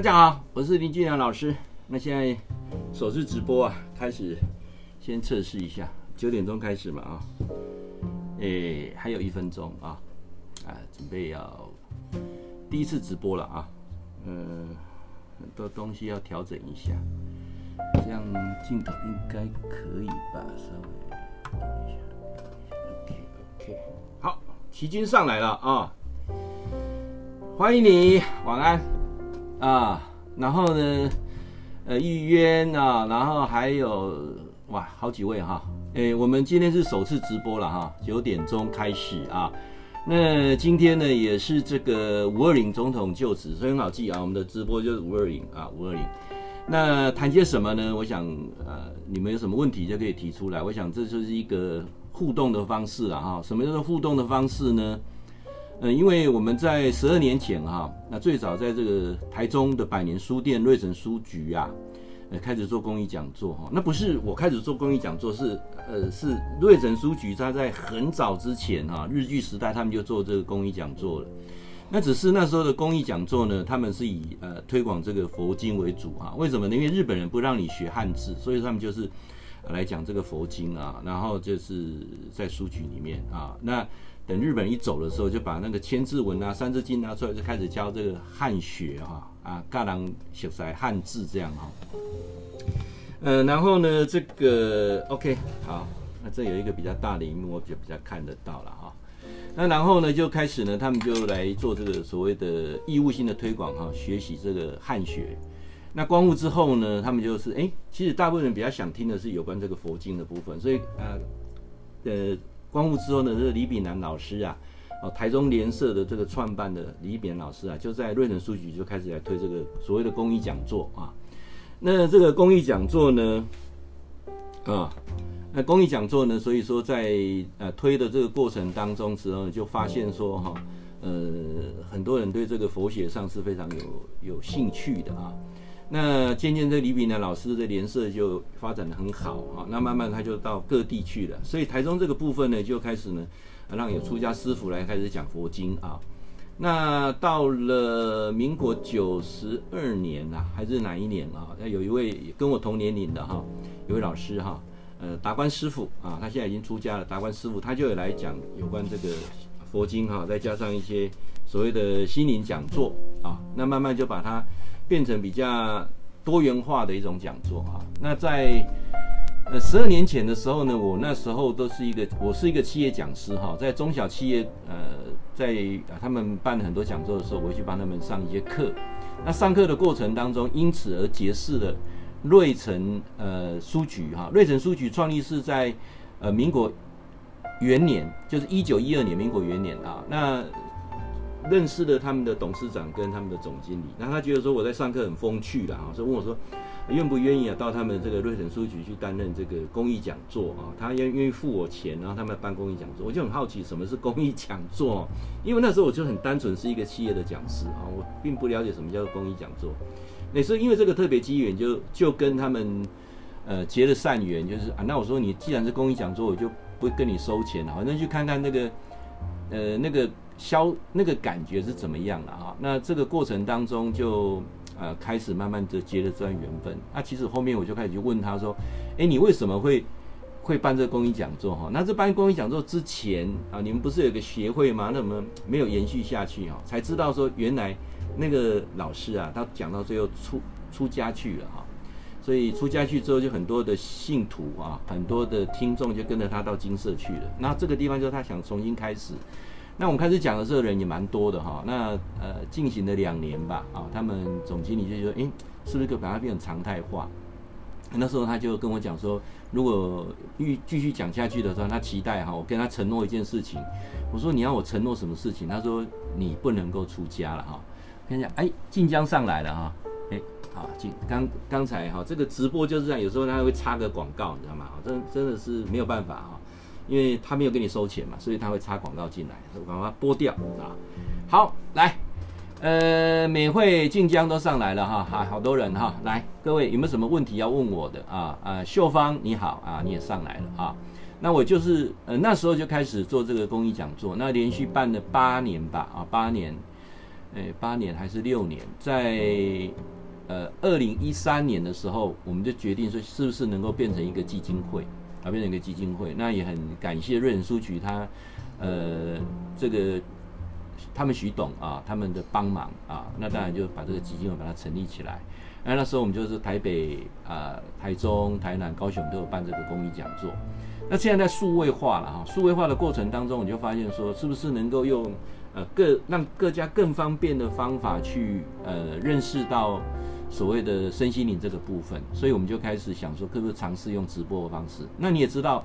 大家好，我是林俊良老师。那现在首次直播啊，开始先测试一下，九点钟开始嘛啊，诶，还有一分钟啊，啊，准备要第一次直播了啊，嗯，很多东西要调整一下，这样镜头应该可以吧？稍微弄一下，OK OK，好，齐军上来了啊。欢迎你，晚安啊！然后呢，呃，玉渊啊，然后还有哇，好几位哈。诶，我们今天是首次直播了哈，九点钟开始啊。那今天呢，也是这个五二零总统就职，所以很好记啊。我们的直播就是五二零啊，五二零。那谈些什么呢？我想，呃，你们有什么问题就可以提出来。我想这就是一个互动的方式了哈。什么叫做互动的方式呢？嗯，因为我们在十二年前哈，那最早在这个台中的百年书店瑞城书局啊，呃，开始做公益讲座哈。那不是我开始做公益讲座，是呃是瑞城书局他在很早之前哈，日据时代他们就做这个公益讲座了。那只是那时候的公益讲座呢，他们是以呃推广这个佛经为主哈。为什么呢？因为日本人不让你学汉字，所以他们就是来讲这个佛经啊，然后就是在书局里面啊，那。等日本一走的时候，就把那个千字文啊、三字经拿出来，就开始教这个汉学哈啊，嘎郎写出来汉字这样哈。呃，然后呢，这个 OK 好，那这有一个比较大的萤幕，我就比较看得到了哈。那然后呢，就开始呢，他们就来做这个所谓的义务性的推广哈，学习这个汉学。那光复之后呢，他们就是哎，其实大部分人比较想听的是有关这个佛经的部分，所以呃呃。光复之后呢，这个李炳南老师啊，哦，台中联社的这个创办的李炳南老师啊，就在瑞城书局就开始来推这个所谓的公益讲座啊。那这个公益讲座呢，啊，那公益讲座呢，所以说在呃推的这个过程当中时候，就发现说哈，呃，很多人对这个佛学上是非常有有兴趣的啊。那渐渐这李炳南老师的联社就发展得很好啊，那慢慢他就到各地去了，所以台中这个部分呢就开始呢，让有出家师傅来开始讲佛经啊。那到了民国九十二年啊，还是哪一年啊？那有一位跟我同年龄的哈，一位老师哈，呃，达观师傅啊，他现在已经出家了。达观师傅他就有来讲有关这个佛经哈，再加上一些所谓的心灵讲座啊，那慢慢就把它。变成比较多元化的一种讲座哈。那在呃十二年前的时候呢，我那时候都是一个，我是一个企业讲师哈，在中小企业呃，在他们办很多讲座的时候，我会去帮他们上一些课。那上课的过程当中，因此而结识了瑞城呃书局哈。瑞城书局创立是在呃民国元年，就是一九一二年，民国元年啊。那认识了他们的董事长跟他们的总经理，那他觉得说我在上课很风趣了，哈，所以问我说愿不愿意啊到他们这个瑞城书局去担任这个公益讲座啊？他愿愿意付我钱，然后他们办公益讲座，我就很好奇什么是公益讲座，因为那时候我就很单纯是一个企业的讲师啊，我并不了解什么叫做公益讲座。那所以因为这个特别机缘，就就跟他们呃结了善缘，就是啊，那我说你既然是公益讲座，我就不跟你收钱了，反正去看看那个呃那个。消那个感觉是怎么样了哈？那这个过程当中就呃开始慢慢的结了这段缘分。那其实后面我就开始去问他说，哎，你为什么会会办这个公益讲座哈？那这办公益讲座之前啊，你们不是有个协会吗？那我们没有延续下去哈？才知道说原来那个老师啊，他讲到最后出出家去了哈。所以出家去之后，就很多的信徒啊，很多的听众就跟着他到精舍去了。那这个地方就是他想重新开始。那我们开始讲的时候，人也蛮多的哈。那呃，进行了两年吧，啊，他们总经理就说，诶，是不是可以把它变成常态化？那时候他就跟我讲说，如果继继续讲下去的时候，他期待哈，我跟他承诺一件事情。我说你要我承诺什么事情？他说你不能够出家了哈。看一下，哎，晋江上来了哈，哎，好，晋刚刚才哈，这个直播就是这样，有时候他会插个广告，你知道吗？真真的是没有办法哈。因为他没有给你收钱嘛，所以他会插广告进来，我把它拨掉啊。好，来，呃，美惠、晋江都上来了哈，好，好多人哈，来，各位有没有什么问题要问我的啊？啊，秀芳你好啊，你也上来了啊。那我就是呃那时候就开始做这个公益讲座，那连续办了八年吧啊，八年。诶八年还是六年，在呃二零一三年的时候，我们就决定说是不是能够变成一个基金会啊，变成一个基金会。那也很感谢瑞仁书局他呃这个他们许董啊他们的帮忙啊，那当然就把这个基金会把它成立起来。那那时候我们就是台北啊、呃、台中、台南、高雄都有办这个公益讲座。那现在在数位化了哈，数位化的过程当中，你就发现说是不是能够用。呃，各让各家更方便的方法去呃认识到所谓的身心灵这个部分，所以我们就开始想说，可不可以尝试用直播的方式？那你也知道，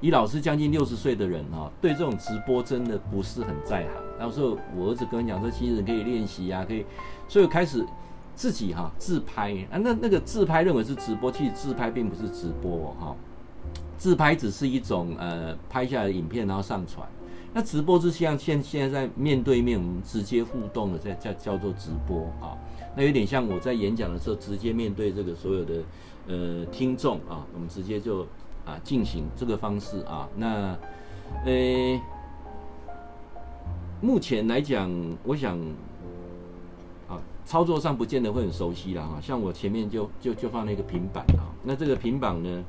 以老师将近六十岁的人哈、哦，对这种直播真的不是很在行。然后说我儿子跟我讲说，其实可以练习呀，可以，所以我开始自己哈、自拍啊，那那个自拍认为是直播，其实自拍并不是直播哈、自拍只是一种呃拍下来的影片然后上传。那直播是像现现在在面对面，我们直接互动的，在叫叫做直播啊。那有点像我在演讲的时候，直接面对这个所有的呃听众啊，我们直接就啊进行这个方式啊。那呃，目前来讲，我想啊，操作上不见得会很熟悉了哈。像我前面就就就放了一个平板啊，那这个平板呢，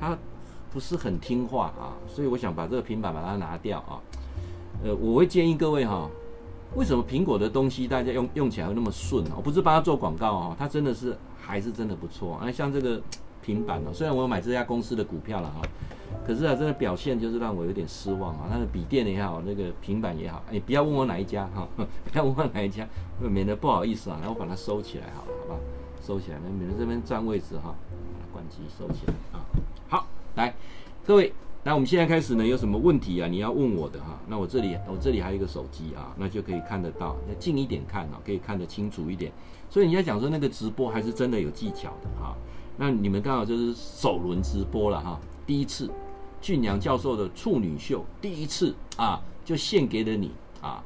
它。不是很听话啊，所以我想把这个平板把它拿掉啊。呃，我会建议各位哈，为什么苹果的东西大家用用起来会那么顺啊？我不是帮他做广告啊，它真的是还是真的不错。那像这个平板呢，虽然我有买这家公司的股票了哈，可是啊，这个表现就是让我有点失望啊。它的笔电也好，那个平板也好，你不要问我哪一家哈，不要问我哪一家，免得不好意思啊。然后我把它收起来好了，好吧？收起来，那免得这边占位置哈。把它关机，收起来啊。好。来，各位，那我们现在开始呢，有什么问题啊？你要问我的哈。那我这里，我这里还有一个手机啊，那就可以看得到，要近一点看啊，可以看得清楚一点。所以你要讲说那个直播还是真的有技巧的哈。那你们刚好就是首轮直播了哈，第一次，俊良教授的处女秀，第一次啊，就献给了你啊。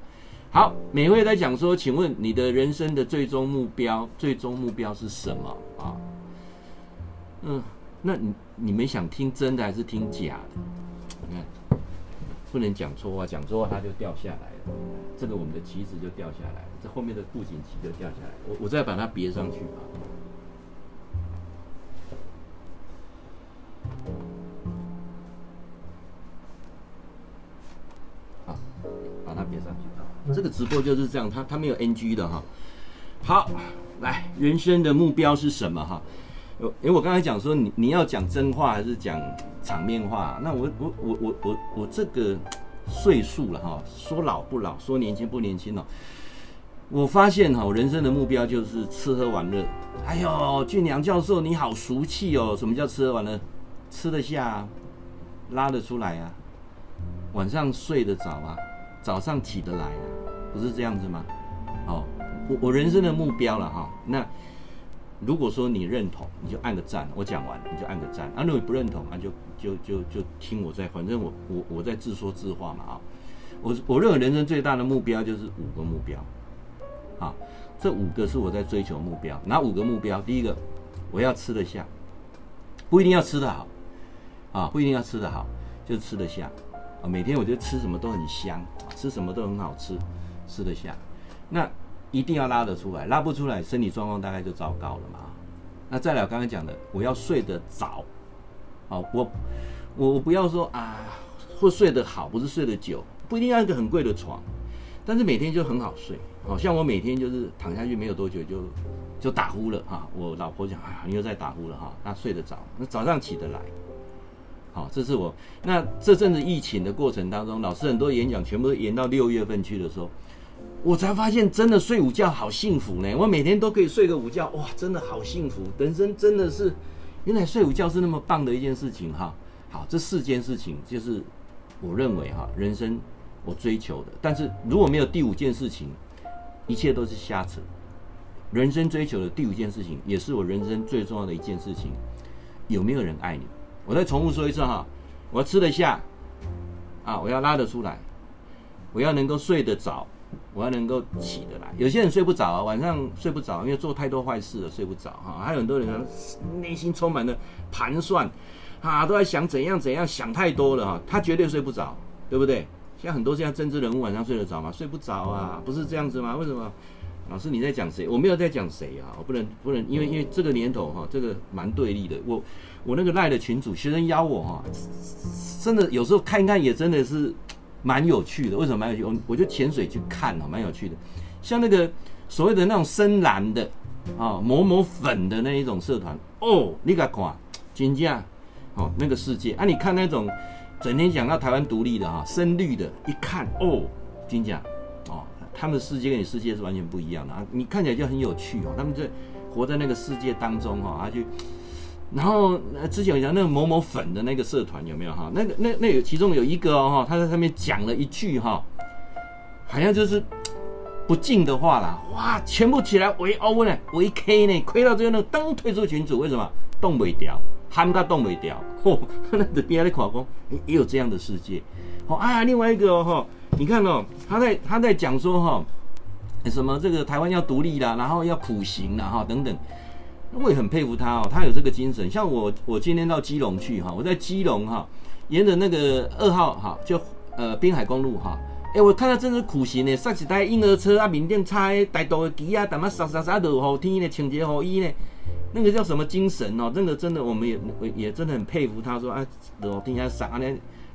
好，每位在讲说，请问你的人生的最终目标，最终目标是什么啊？嗯。那你你们想听真的还是听假的？你看，不能讲错话，讲错话它就掉下来了。这个我们的旗子就掉下来了，这后面的布景旗就掉下来。我我再把它别上去啊。好，把它别上去啊。这个直播就是这样，它它没有 NG 的哈。好，来，人生的目标是什么哈？因为我刚才讲说你你要讲真话还是讲场面话？那我我我我我我这个岁数了哈，说老不老，说年轻不年轻了。我发现哈，我人生的目标就是吃喝玩乐。哎呦，俊良教授你好俗气哦！什么叫吃喝玩乐？吃得下，拉得出来啊，晚上睡得着啊，早上起得来啊，不是这样子吗？哦，我我人生的目标了哈，那。如果说你认同，你就按个赞。我讲完，你就按个赞。啊，如果你不认同，啊，就就就就听我在，反正我我我在自说自话嘛啊。我我认为人生最大的目标就是五个目标，啊，这五个是我在追求目标。哪五个目标？第一个，我要吃得下，不一定要吃得好，啊，不一定要吃得好，就吃得下。啊，每天我觉得吃什么都很香，吃什么都很好吃，吃得下。那。一定要拉得出来，拉不出来，身体状况大概就糟糕了嘛。那再来，我刚讲的，我要睡得早，好，我我我不要说啊，会睡得好，不是睡得久，不一定要一个很贵的床，但是每天就很好睡。好像我每天就是躺下去没有多久就就打呼了哈。我老婆讲啊，你又在打呼了哈。那睡得早，那早上起得来，好，这是我。那这阵子疫情的过程当中，老师很多演讲全部都延到六月份去的时候。我才发现，真的睡午觉好幸福呢！我每天都可以睡个午觉，哇，真的好幸福！人生真的是，原来睡午觉是那么棒的一件事情哈。好，这四件事情就是我认为哈，人生我追求的。但是如果没有第五件事情，一切都是瞎扯。人生追求的第五件事情，也是我人生最重要的一件事情，有没有人爱你？我再重复说一次哈，我要吃得下，啊，我要拉得出来，我要能够睡得着。我要能够起得来，有些人睡不着，晚上睡不着，因为做太多坏事了，睡不着哈。还有很多人内心充满了盘算，啊，都在想怎样怎样，想太多了哈，他绝对睡不着，对不对？像很多现在政治人物晚上睡得着吗？睡不着啊，不是这样子吗？为什么？老师你在讲谁？我没有在讲谁啊，我不能不能，因为因为这个年头哈，这个蛮对立的。我我那个赖的群主，学生邀我哈，真的有时候看一看也真的是蛮有趣的。为什么蛮有趣？我我就潜水去看哦，蛮有趣的。像那个所谓的那种深蓝的啊，抹抹粉的那一种社团哦，你敢看？金价哦，那个世界啊，你看那种整天讲到台湾独立的哈，深绿的，一看哦，金价。他们的世界跟你世界是完全不一样的啊！你看起来就很有趣哦，他们在活在那个世界当中哈，啊就，然后之前我讲那个某某粉的那个社团有没有哈？那个那那有其中有一个哦，他在上面讲了一句哈，好像就是不敬的话啦，哇，全部起来围殴呢，围 K 呢，亏到最后那个灯退出群组，为什么？动不掉，喊他动不掉，嚯，那这边的考工也有这样的世界，哦啊，另外一个哦你看哦，他在他在讲说哈，什么这个台湾要独立啦，然后要苦行啦哈等等，我也很佩服他哦，他有这个精神。像我我今天到基隆去哈，我在基隆哈，沿着那个二号哈，就呃滨海公路哈，哎，我看到真是苦行呢，刹一台婴儿车啊，面顶插大道的旗啊，淡薄沙沙沙落雨天呢，穿一个雨衣呢，那个叫什么精神哦？真的真的，我们也也真的很佩服他说啊，落雨天下啥呢。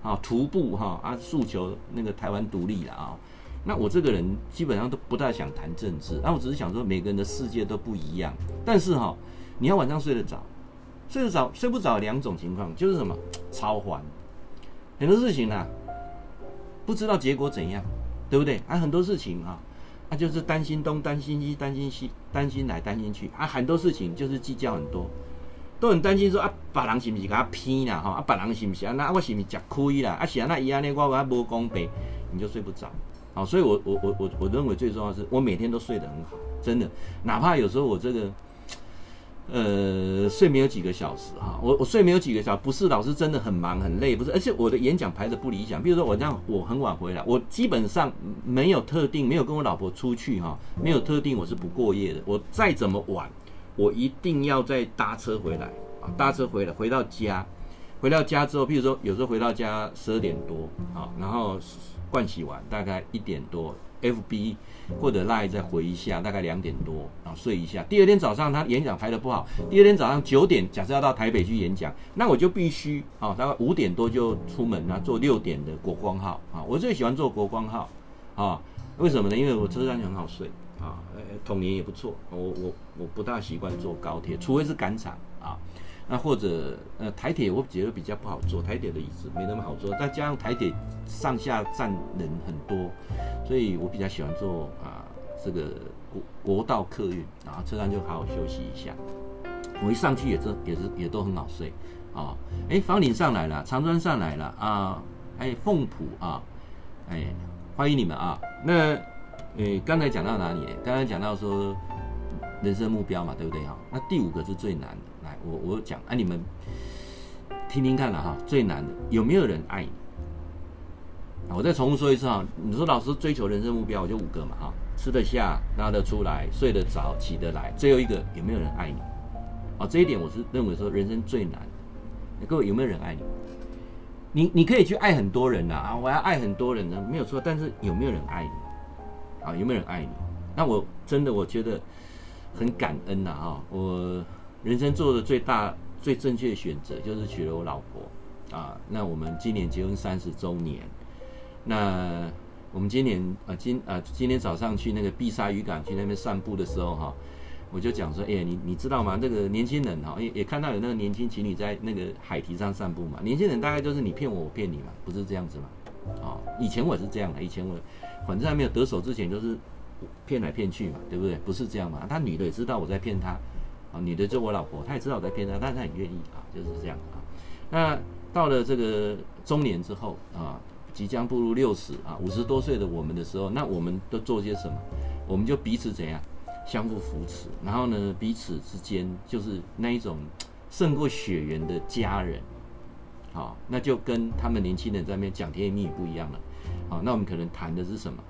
啊，徒步哈啊，诉求那个台湾独立了啊。那我这个人基本上都不大想谈政治，那我只是想说，每个人的世界都不一样。但是哈，你要晚上睡得着，睡得着睡不着两种情况，就是什么超环，很多事情啊，不知道结果怎样，对不对？啊，很多事情啊，那就是担心东担心西担心西担心来担心去啊，很多事情就是计较很多。都很担心说啊，别人是不是给他骗啦？哈，啊，别人是不是啊？那我是不是吃亏啦？啊，是啊，那一样呢，我我还无公平，你就睡不着。好，所以我我我我我认为最重要是，我每天都睡得很好，真的，哪怕有时候我这个，呃，睡眠有几个小时哈，我我睡眠有几个小时，不是老师真的很忙很累，不是，而且我的演讲排得不理想。比如说我这样，我很晚回来，我基本上没有特定，没有跟我老婆出去哈，没有特定我是不过夜的，我再怎么晚。我一定要再搭车回来啊！搭车回来，回到家，回到家之后，譬如说有时候回到家十二点多啊，然后盥洗完大概一点多，FB 或者 Line 再回一下，大概两点多，然后睡一下。第二天早上他演讲排得不好，第二天早上九点，假设要到台北去演讲，那我就必须啊，大概五点多就出门啊，坐六点的国光号啊。我最喜欢坐国光号啊，为什么呢？因为我车上就很好睡。啊，呃，童年也不错。我我我不大习惯坐高铁，除非是赶场啊。那或者呃台铁，我觉得比较不好坐，台铁的椅子没那么好坐。再加上台铁上下站人很多，所以我比较喜欢坐啊这个国国道客运，然后车上就好好休息一下。我一上去也是也是也都很好睡啊。哎，房顶上来了，长砖上来了啊。哎，凤浦啊，哎，欢迎你们啊。那。诶，刚才讲到哪里？刚才讲到说人生目标嘛，对不对哈？那第五个是最难的，我我讲，啊，你们听听看了哈，最难的有没有人爱你？我再重复说一次哈，你说老师追求人生目标，我就五个嘛哈，吃得下、拉得出来、睡得着、起得来，最后一个有没有人爱你？啊，这一点我是认为说人生最难的。各位有没有人爱你？你你可以去爱很多人呐啊，我要爱很多人呢，没有错，但是有没有人爱你？啊，有没有人爱你？那我真的我觉得很感恩呐！哈，我人生做的最大、最正确的选择就是娶了我老婆啊。那我们今年结婚三十周年，那我们今年啊，今啊今天早上去那个碧沙渔港去那边散步的时候哈，我就讲说，哎，你你知道吗？那个年轻人哈，也也看到有那个年轻情侣在那个海堤上散步嘛。年轻人大概就是你骗我，我骗你嘛，不是这样子嘛？啊，以前我是这样的，以前我。反正还没有得手之前，就是骗来骗去嘛，对不对？不是这样嘛？他女的也知道我在骗他，啊，女的就我老婆，她也知道我在骗她，但是她很愿意啊，就是这样啊。那到了这个中年之后啊，即将步入六十啊，五十多岁的我们的时候，那我们都做些什么？我们就彼此怎样相互扶持，然后呢，彼此之间就是那一种胜过血缘的家人，好，那就跟他们年轻人在那边讲甜言蜜语不一样了。好，那我们可能谈的是什么？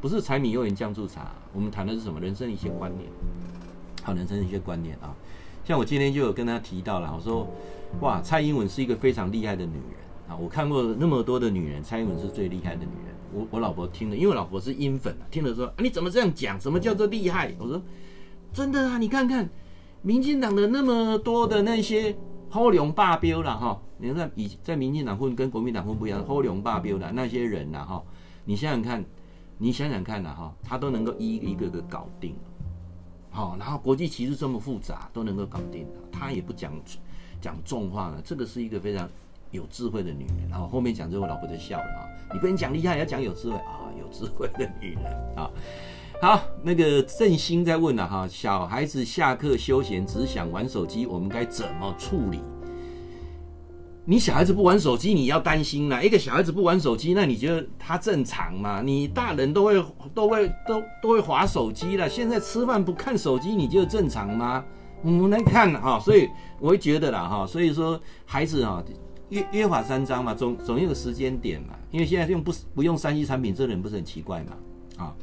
不是柴米油盐酱醋茶，我们谈的是什么？人生一些观念。好，人生一些观念啊。像我今天就有跟他提到了，我说，哇，蔡英文是一个非常厉害的女人啊。我看过那么多的女人，蔡英文是最厉害的女人。我我老婆听了，因为我老婆是英粉，听了说啊，你怎么这样讲？什么叫做厉害？我说真的啊，你看看民进党的那么多的那些好龙霸标了哈，你看以在民进党混跟国民党混不一样，好龙霸标的那些人呐哈，你想想看，你想想看呐哈，他都能够一一个个搞定，好，然后国际歧视这么复杂都能够搞定，他也不讲讲重话了，这个是一个非常。有智慧的女人，然后后面讲之后，老婆就笑了啊！你不能讲厉害，要讲有智慧啊！有智慧的女人啊！好，那个振兴在问了哈，小孩子下课休闲只想玩手机，我们该怎么处理？你小孩子不玩手机，你要担心啦。一个小孩子不玩手机，那你觉得他正常吗？你大人都会都会都都会划手机了，现在吃饭不看手机，你觉得正常吗？我们来看哈，所以我会觉得啦哈，所以说孩子哈。约约法三章嘛，总总有个时间点嘛，因为现在用不不用三 C 产品，这人不是很奇怪嘛？啊，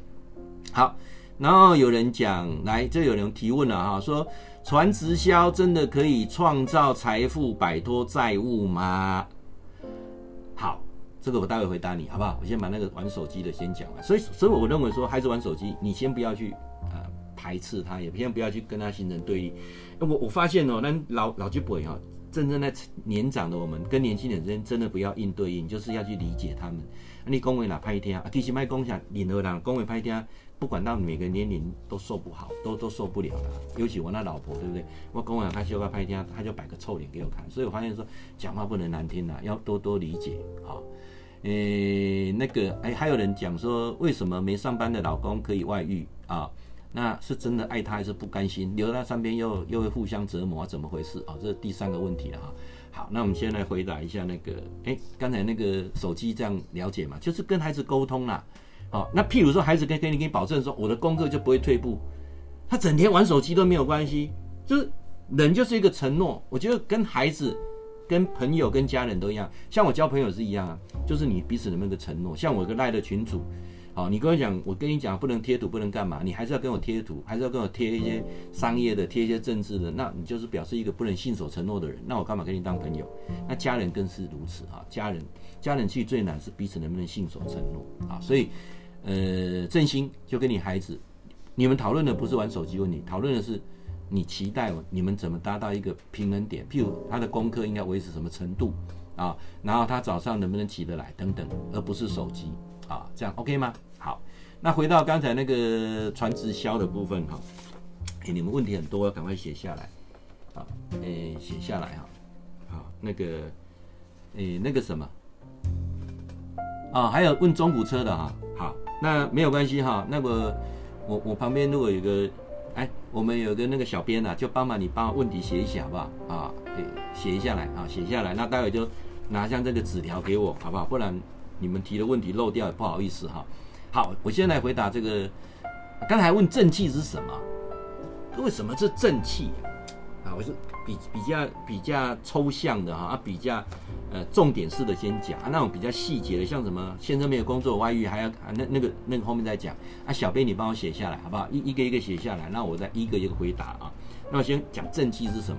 好，然后有人讲，来，这有人提问了哈，说传直销真的可以创造财富、摆脱债务吗？好，这个我待会回答你，好不好？我先把那个玩手机的先讲完。所以，所以我认为说，孩子玩手机，你先不要去呃排斥他，也先不要去跟他形成对立。我我发现哦，那老老一辈哈。真正在年长的我们跟年轻人之间，真的不要硬对应，就是要去理解他们。你讲话哪拍听啊？其实卖共享，任何人讲话拍听，不管到每个年龄都受不好，都都受不了了。尤其我那老婆，对不对？我讲话他修个拍听，他就摆个臭脸给我看。所以我发现说，讲话不能难听啊，要多多理解啊。诶、欸，那个哎，还有人讲说，为什么没上班的老公可以外遇啊？那是真的爱他还是不甘心？留在身边又又会互相折磨，怎么回事啊？这是第三个问题了哈。好，那我们先来回答一下那个，哎，刚才那个手机这样了解嘛？就是跟孩子沟通啦。好，那譬如说孩子跟跟你给你保证说，我的功课就不会退步，他整天玩手机都没有关系。就是人就是一个承诺，我觉得跟孩子、跟朋友、跟家人都一样，像我交朋友是一样啊，就是你彼此的那个承诺。像我一个赖的群主。好，你跟我讲，我跟你讲不能贴图，不能干嘛？你还是要跟我贴图，还是要跟我贴一些商业的，贴一些政治的，那你就是表示一个不能信守承诺的人。那我干嘛跟你当朋友？那家人更是如此啊！家人，家人其实最难是彼此能不能信守承诺啊！所以，呃，振兴就跟你孩子，你们讨论的不是玩手机问题，讨论的是你期待你们怎么达到一个平衡点。譬如他的功课应该维持什么程度啊？然后他早上能不能起得来等等，而不是手机啊，这样 OK 吗？好，那回到刚才那个传直销的部分哈，你们问题很多，赶快写下来，啊，哎，写下来哈，好，那个，哎，那个什么，啊，还有问中古车的哈，好，那没有关系哈，那个我我旁边如果有个，哎，我们有个那个小编呐，就帮忙你帮问题写一写好不好？啊，写一下来啊，写下来，那待会就拿上这个纸条给我，好不好？不然你们提的问题漏掉也不好意思哈。好，我先来回答这个。刚才问正气是什么？为什么是正气啊？我是比比较比较抽象的哈，啊，比较呃重点式的先讲啊，那种比较细节的，像什么先生没有工作外遇，还要啊那那个那个后面再讲啊。小编你帮我写下来好不好？一一个一个写下来，那我再一个一个回答啊。那我先讲正气是什么？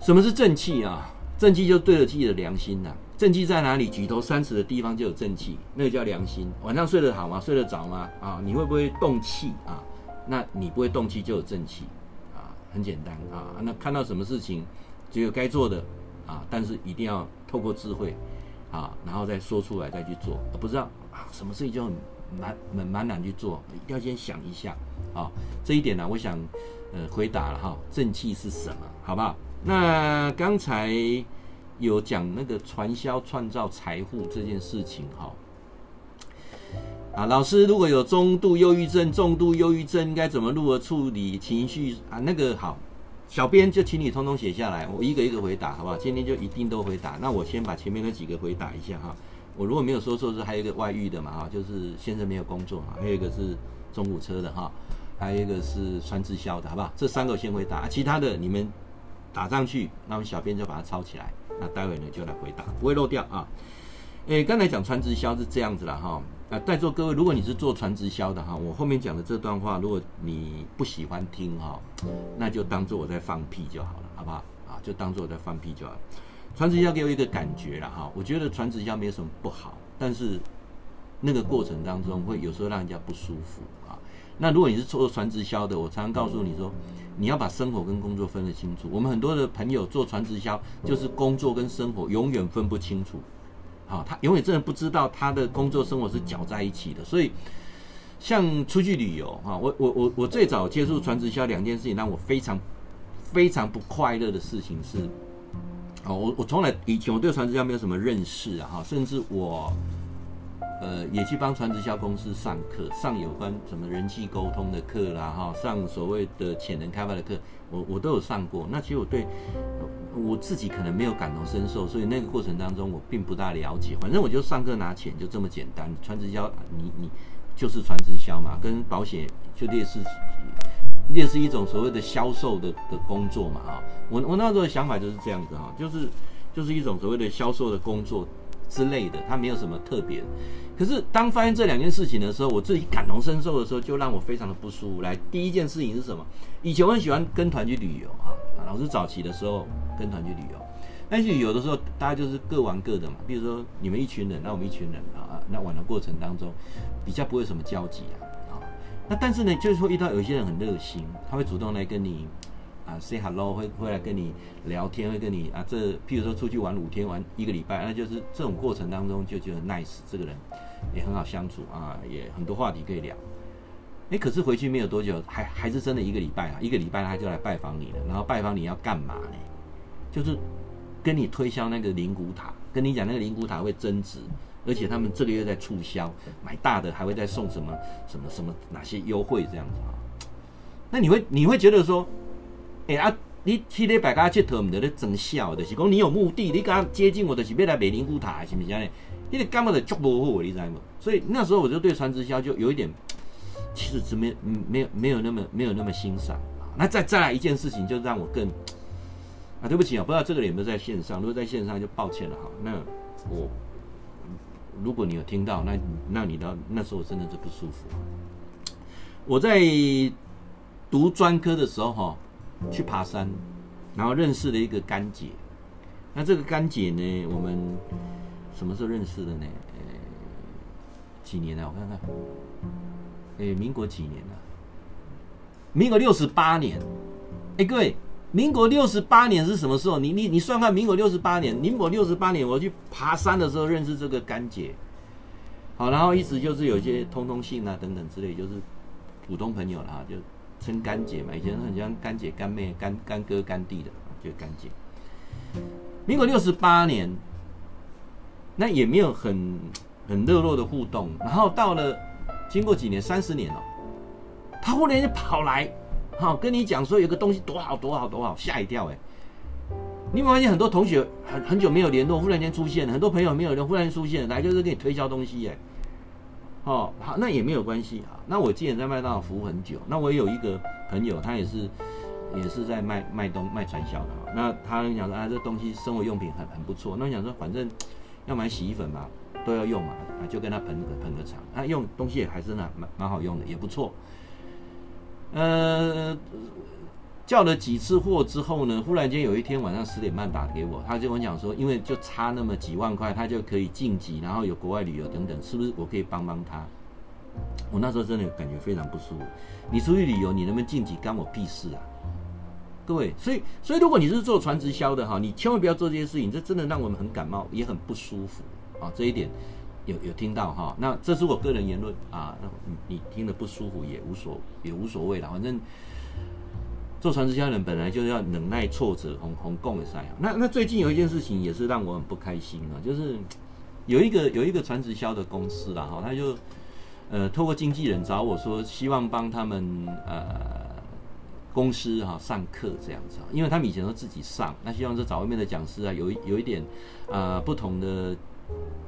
什么是正气啊？正气就对得起的良心呐，正气在哪里？举头三尺的地方就有正气，那个叫良心。晚上睡得好吗？睡得着吗？啊，你会不会动气啊？那你不会动气就有正气，很简单啊。那看到什么事情，只有该做的啊，但是一定要透过智慧啊，然后再说出来再去做。不知道啊，什么事情就很难蛮蛮难去做，一定要先想一下啊。这一点呢，我想呃回答了哈，正气是什么？好不好？那刚才。有讲那个传销创造财富这件事情哈，啊，老师如果有中度忧郁症、重度忧郁症，应该怎么如何处理情绪啊？那个好，小编就请你通通写下来，我一个一个回答，好不好？今天就一定都回答。那我先把前面那几个回答一下哈。我如果没有说错，是还有一个外遇的嘛哈，就是先生没有工作哈，还有一个是中古车的哈，还有一个是传直销的，好不好？这三个先回答，其他的你们打上去，那我们小编就把它抄起来。那待会呢就来回答，不会漏掉啊。诶，刚才讲传直销是这样子了哈。啊，在座各位，如果你是做传直销的哈，我后面讲的这段话，如果你不喜欢听哈，那就当做我在放屁就好了，好不好？啊，就当做我在放屁就好了。传直销给我一个感觉了哈，我觉得传直销没有什么不好，但是那个过程当中会有时候让人家不舒服啊。那如果你是做传直销的，我常常告诉你说，你要把生活跟工作分得清楚。我们很多的朋友做传直销，就是工作跟生活永远分不清楚。啊，他永远真的不知道他的工作生活是搅在一起的。所以，像出去旅游啊，我我我我最早接触传直销两件事情，让我非常非常不快乐的事情是，啊，我我从来以前我对传直销没有什么认识啊，哈，甚至我。呃，也去帮传直销公司上课，上有关什么人际沟通的课啦，哈，上所谓的潜能开发的课，我我都有上过。那其实我对我自己可能没有感同身受，所以那个过程当中我并不大了解。反正我就上课拿钱，就这么简单。传直销，你你就是传直销嘛，跟保险就类似，类似一种所谓的销售的的工作嘛，啊，我我那时候的想法就是这样子哈，就是就是一种所谓的销售的工作之类的，它没有什么特别。可是当发现这两件事情的时候，我自己感同身受的时候，就让我非常的不舒服。来，第一件事情是什么？以前我很喜欢跟团去旅游啊，老师早期的时候跟团去旅游，但是旅游的时候大家就是各玩各的嘛。比如说你们一群人，那我们一群人啊，那玩的过程当中比较不会什么交集啊啊。那但是呢，就是会遇到有些人很热心，他会主动来跟你。啊，say hello 会会来跟你聊天，会跟你啊，这譬如说出去玩五天，玩一个礼拜，那就是这种过程当中就觉得 nice，这个人也很好相处啊，也很多话题可以聊。哎，可是回去没有多久，还还是真的一个礼拜啊，一个礼拜他就来拜访你了，然后拜访你要干嘛呢？就是跟你推销那个灵骨塔，跟你讲那个灵骨塔会增值，而且他们这个月在促销，买大的还会再送什么什么什么哪些优惠这样子啊？那你会你会觉得说？哎、欸、啊，你去礼拜家佚佗，唔得咧装笑，就是讲你有目的，你刚接近我，就是要来美灵骨塔，是不是这样？你的根本就足无好，你知道吗？所以那时候我就对传直销就有一点，其实是没没有没有那么没有那么欣赏。那再再来一件事情，就让我更啊，对不起啊，不知道这个有没有在线上，如果在线上就抱歉了哈。那我如果你有听到，那那你的那时候我真的是不舒服。我在读专科的时候哈。去爬山，然后认识了一个干姐。那这个干姐呢，我们什么时候认识的呢？呃，几年了？我看看，哎，民国几年了？民国六十八年。哎，各位，民国六十八年是什么时候？你你你算看，民国六十八年，民国六十八年，我去爬山的时候认识这个干姐。好，然后一直就是有一些通通信啊等等之类，就是普通朋友了哈，就。称干姐嘛，以前很像干姐、干妹、干干哥、干弟的，就干姐。民国六十八年，那也没有很很热络的互动。然后到了经过几年，三十年了，他忽然就跑来，好跟你讲说有个东西多好多好多好，吓一跳哎！你有没有发现很多同学很很久没有联络，忽然间出现了，很多朋友没有联络，忽然间出现来就是给你推销东西哎。哦，好，那也没有关系啊。那我既然在麦当劳服务很久，那我有一个朋友，他也是，也是在卖卖东卖传销的哈。那他讲说啊，这东西生活用品很很不错。那我想说，反正要买洗衣粉嘛，都要用嘛，啊，就跟他捧个捧个场。他用东西也还是蛮蛮好用的，也不错。呃。叫了几次货之后呢，忽然间有一天晚上十点半打给我，他就跟我讲说，因为就差那么几万块，他就可以晋级，然后有国外旅游等等，是不是我可以帮帮他？我那时候真的感觉非常不舒服。你出去旅游，你能不能晋级，干我屁事啊？各位，所以所以如果你是做传直销的哈，你千万不要做这些事情，这真的让我们很感冒，也很不舒服啊。这一点有有听到哈？那这是我个人言论啊，那你你听了不舒服也无所也无所谓了，反正。做传直销人本来就是要忍耐挫折，红红共的赛。那那最近有一件事情也是让我很不开心啊，就是有一个有一个传直销的公司啦，哈，他就呃透过经纪人找我说，希望帮他们呃公司哈上课这样子，因为他们以前都自己上，那希望是找外面的讲师啊，有一有一点呃不同的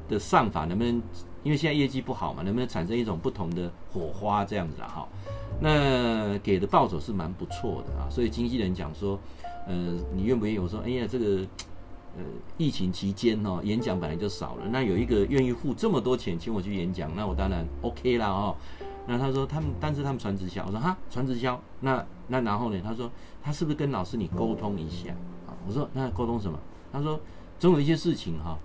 的上法，能不能因为现在业绩不好嘛，能不能产生一种不同的火花这样子啊？哈。那给的报酬是蛮不错的啊，所以经纪人讲说，呃，你愿不愿意？我说，哎呀，这个，呃，疫情期间哦，演讲本来就少了，那有一个愿意付这么多钱请我去演讲，那我当然 OK 啦哦。那他说他们，但是他们传直销，我说哈，传直销，那那然后呢？他说他是不是跟老师你沟通一下啊？我说那沟通什么？他说总有一些事情哈，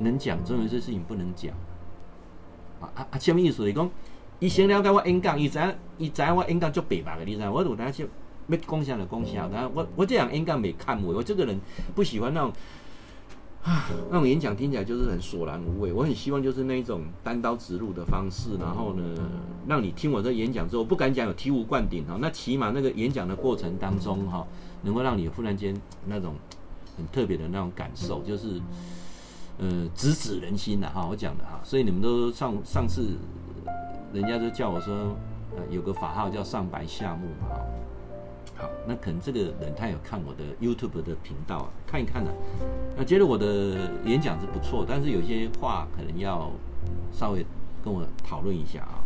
能讲，总有一些事情不能讲。啊啊啊，什么意思？你讲，伊先了解我演讲，伊知影伊知影我演讲足白白的，你知影？我有当时要讲啥就讲啥，然后我我这样演讲没看我，我这个人不喜欢那种啊那种演讲听起来就是很索然无味。我很希望就是那一种单刀直入的方式，然后呢，让你听我这演讲之后，不敢讲有醍醐灌顶哈，那起码那个演讲的过程当中哈，能够让你忽然间那种很特别的那种感受，就是。呃，直指人心的哈，我讲的哈，所以你们都上上次，人家都叫我说，呃，有个法号叫上白下木嘛，好，那可能这个人他有看我的 YouTube 的频道啊，看一看呢，那觉得我的演讲是不错，但是有些话可能要稍微跟我讨论一下啊，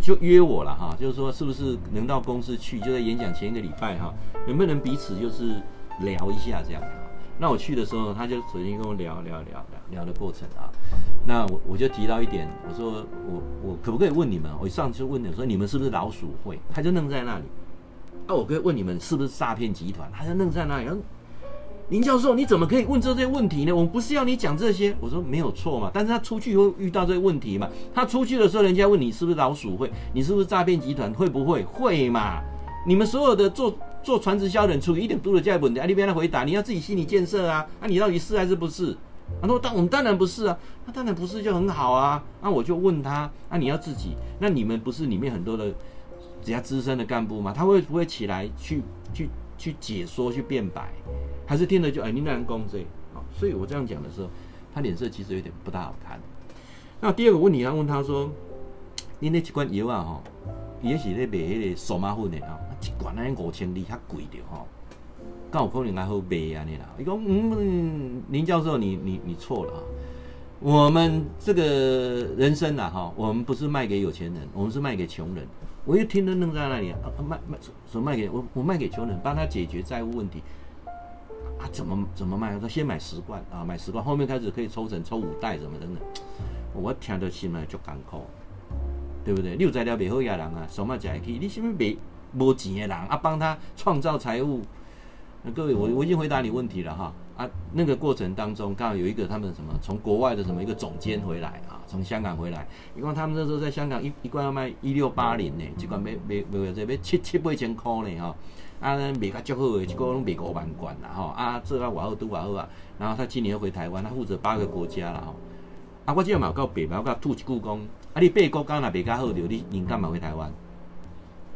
就约我了哈，就是说是不是能到公司去，就在演讲前一个礼拜哈，能不能彼此就是聊一下这样。那我去的时候，他就首先跟我聊聊聊聊聊的过程啊。那我我就提到一点，我说我我可不可以问你们？我上去就问你说，你们是不是老鼠会？他就愣在那里。啊，我可以问你们是不是诈骗集团？他就愣在那里。林教授，你怎么可以问这些问题呢？我们不是要你讲这些。我说没有错嘛，但是他出去会遇到这些问题嘛。他出去的时候，人家问你是不是老鼠会？你是不是诈骗集团？会不会？会嘛？你们所有的做。做传直销的人，出于一点都的价值问题，啊，你别来回答，你要自己心理建设啊，啊，你到底是还是不是？他说当我们当然不是啊，那当然不是就很好啊，那我就问他，啊，你要自己，那你们不是里面很多的比较资深的干部吗？他会不会起来去去去解说去辩白，还是听了就哎，你那样讲这？好，所以我这样讲的时候，他脸色其实有点不大好看。那第二个问题，他问他说，你那几罐油啊，哈，也是在卖那个数码粉的啊。一罐安五千里较贵的吼，刚有可能还好卖安尼啦。伊讲嗯，林教授你你你错了啊，我们这个人生呐哈，我们不是卖给有钱人，我们是卖给穷人。我一听都愣在那里啊，卖卖什么卖给我？我卖给穷人，帮他解决债务问题啊？怎么怎么卖？他先买十罐啊，买十罐，后面开始可以抽成抽五袋，什么等等。我听得心里就艰苦，对不对？六在了背后压人啊，什么讲起？你是不是没？没钱的人啊，帮他创造财富。那各位，我我已经回答你问题了哈啊，那个过程当中，刚好有一个他们什么从国外的什么一个总监回来啊，从香港回来，因为他们那时候在香港一一罐要卖一六八零呢，一罐卖卖卖这卖七七八千块呢哈，啊卖较足好的，一个拢卖五万罐了哈啊，做啊外好都外好啊，然后他今年又回台湾，他负责八个国家啦哈，啊我今日嘛有够白嘛，我甲吐一句讲，啊你八个国家若卖较好着，你你干嘛回台湾？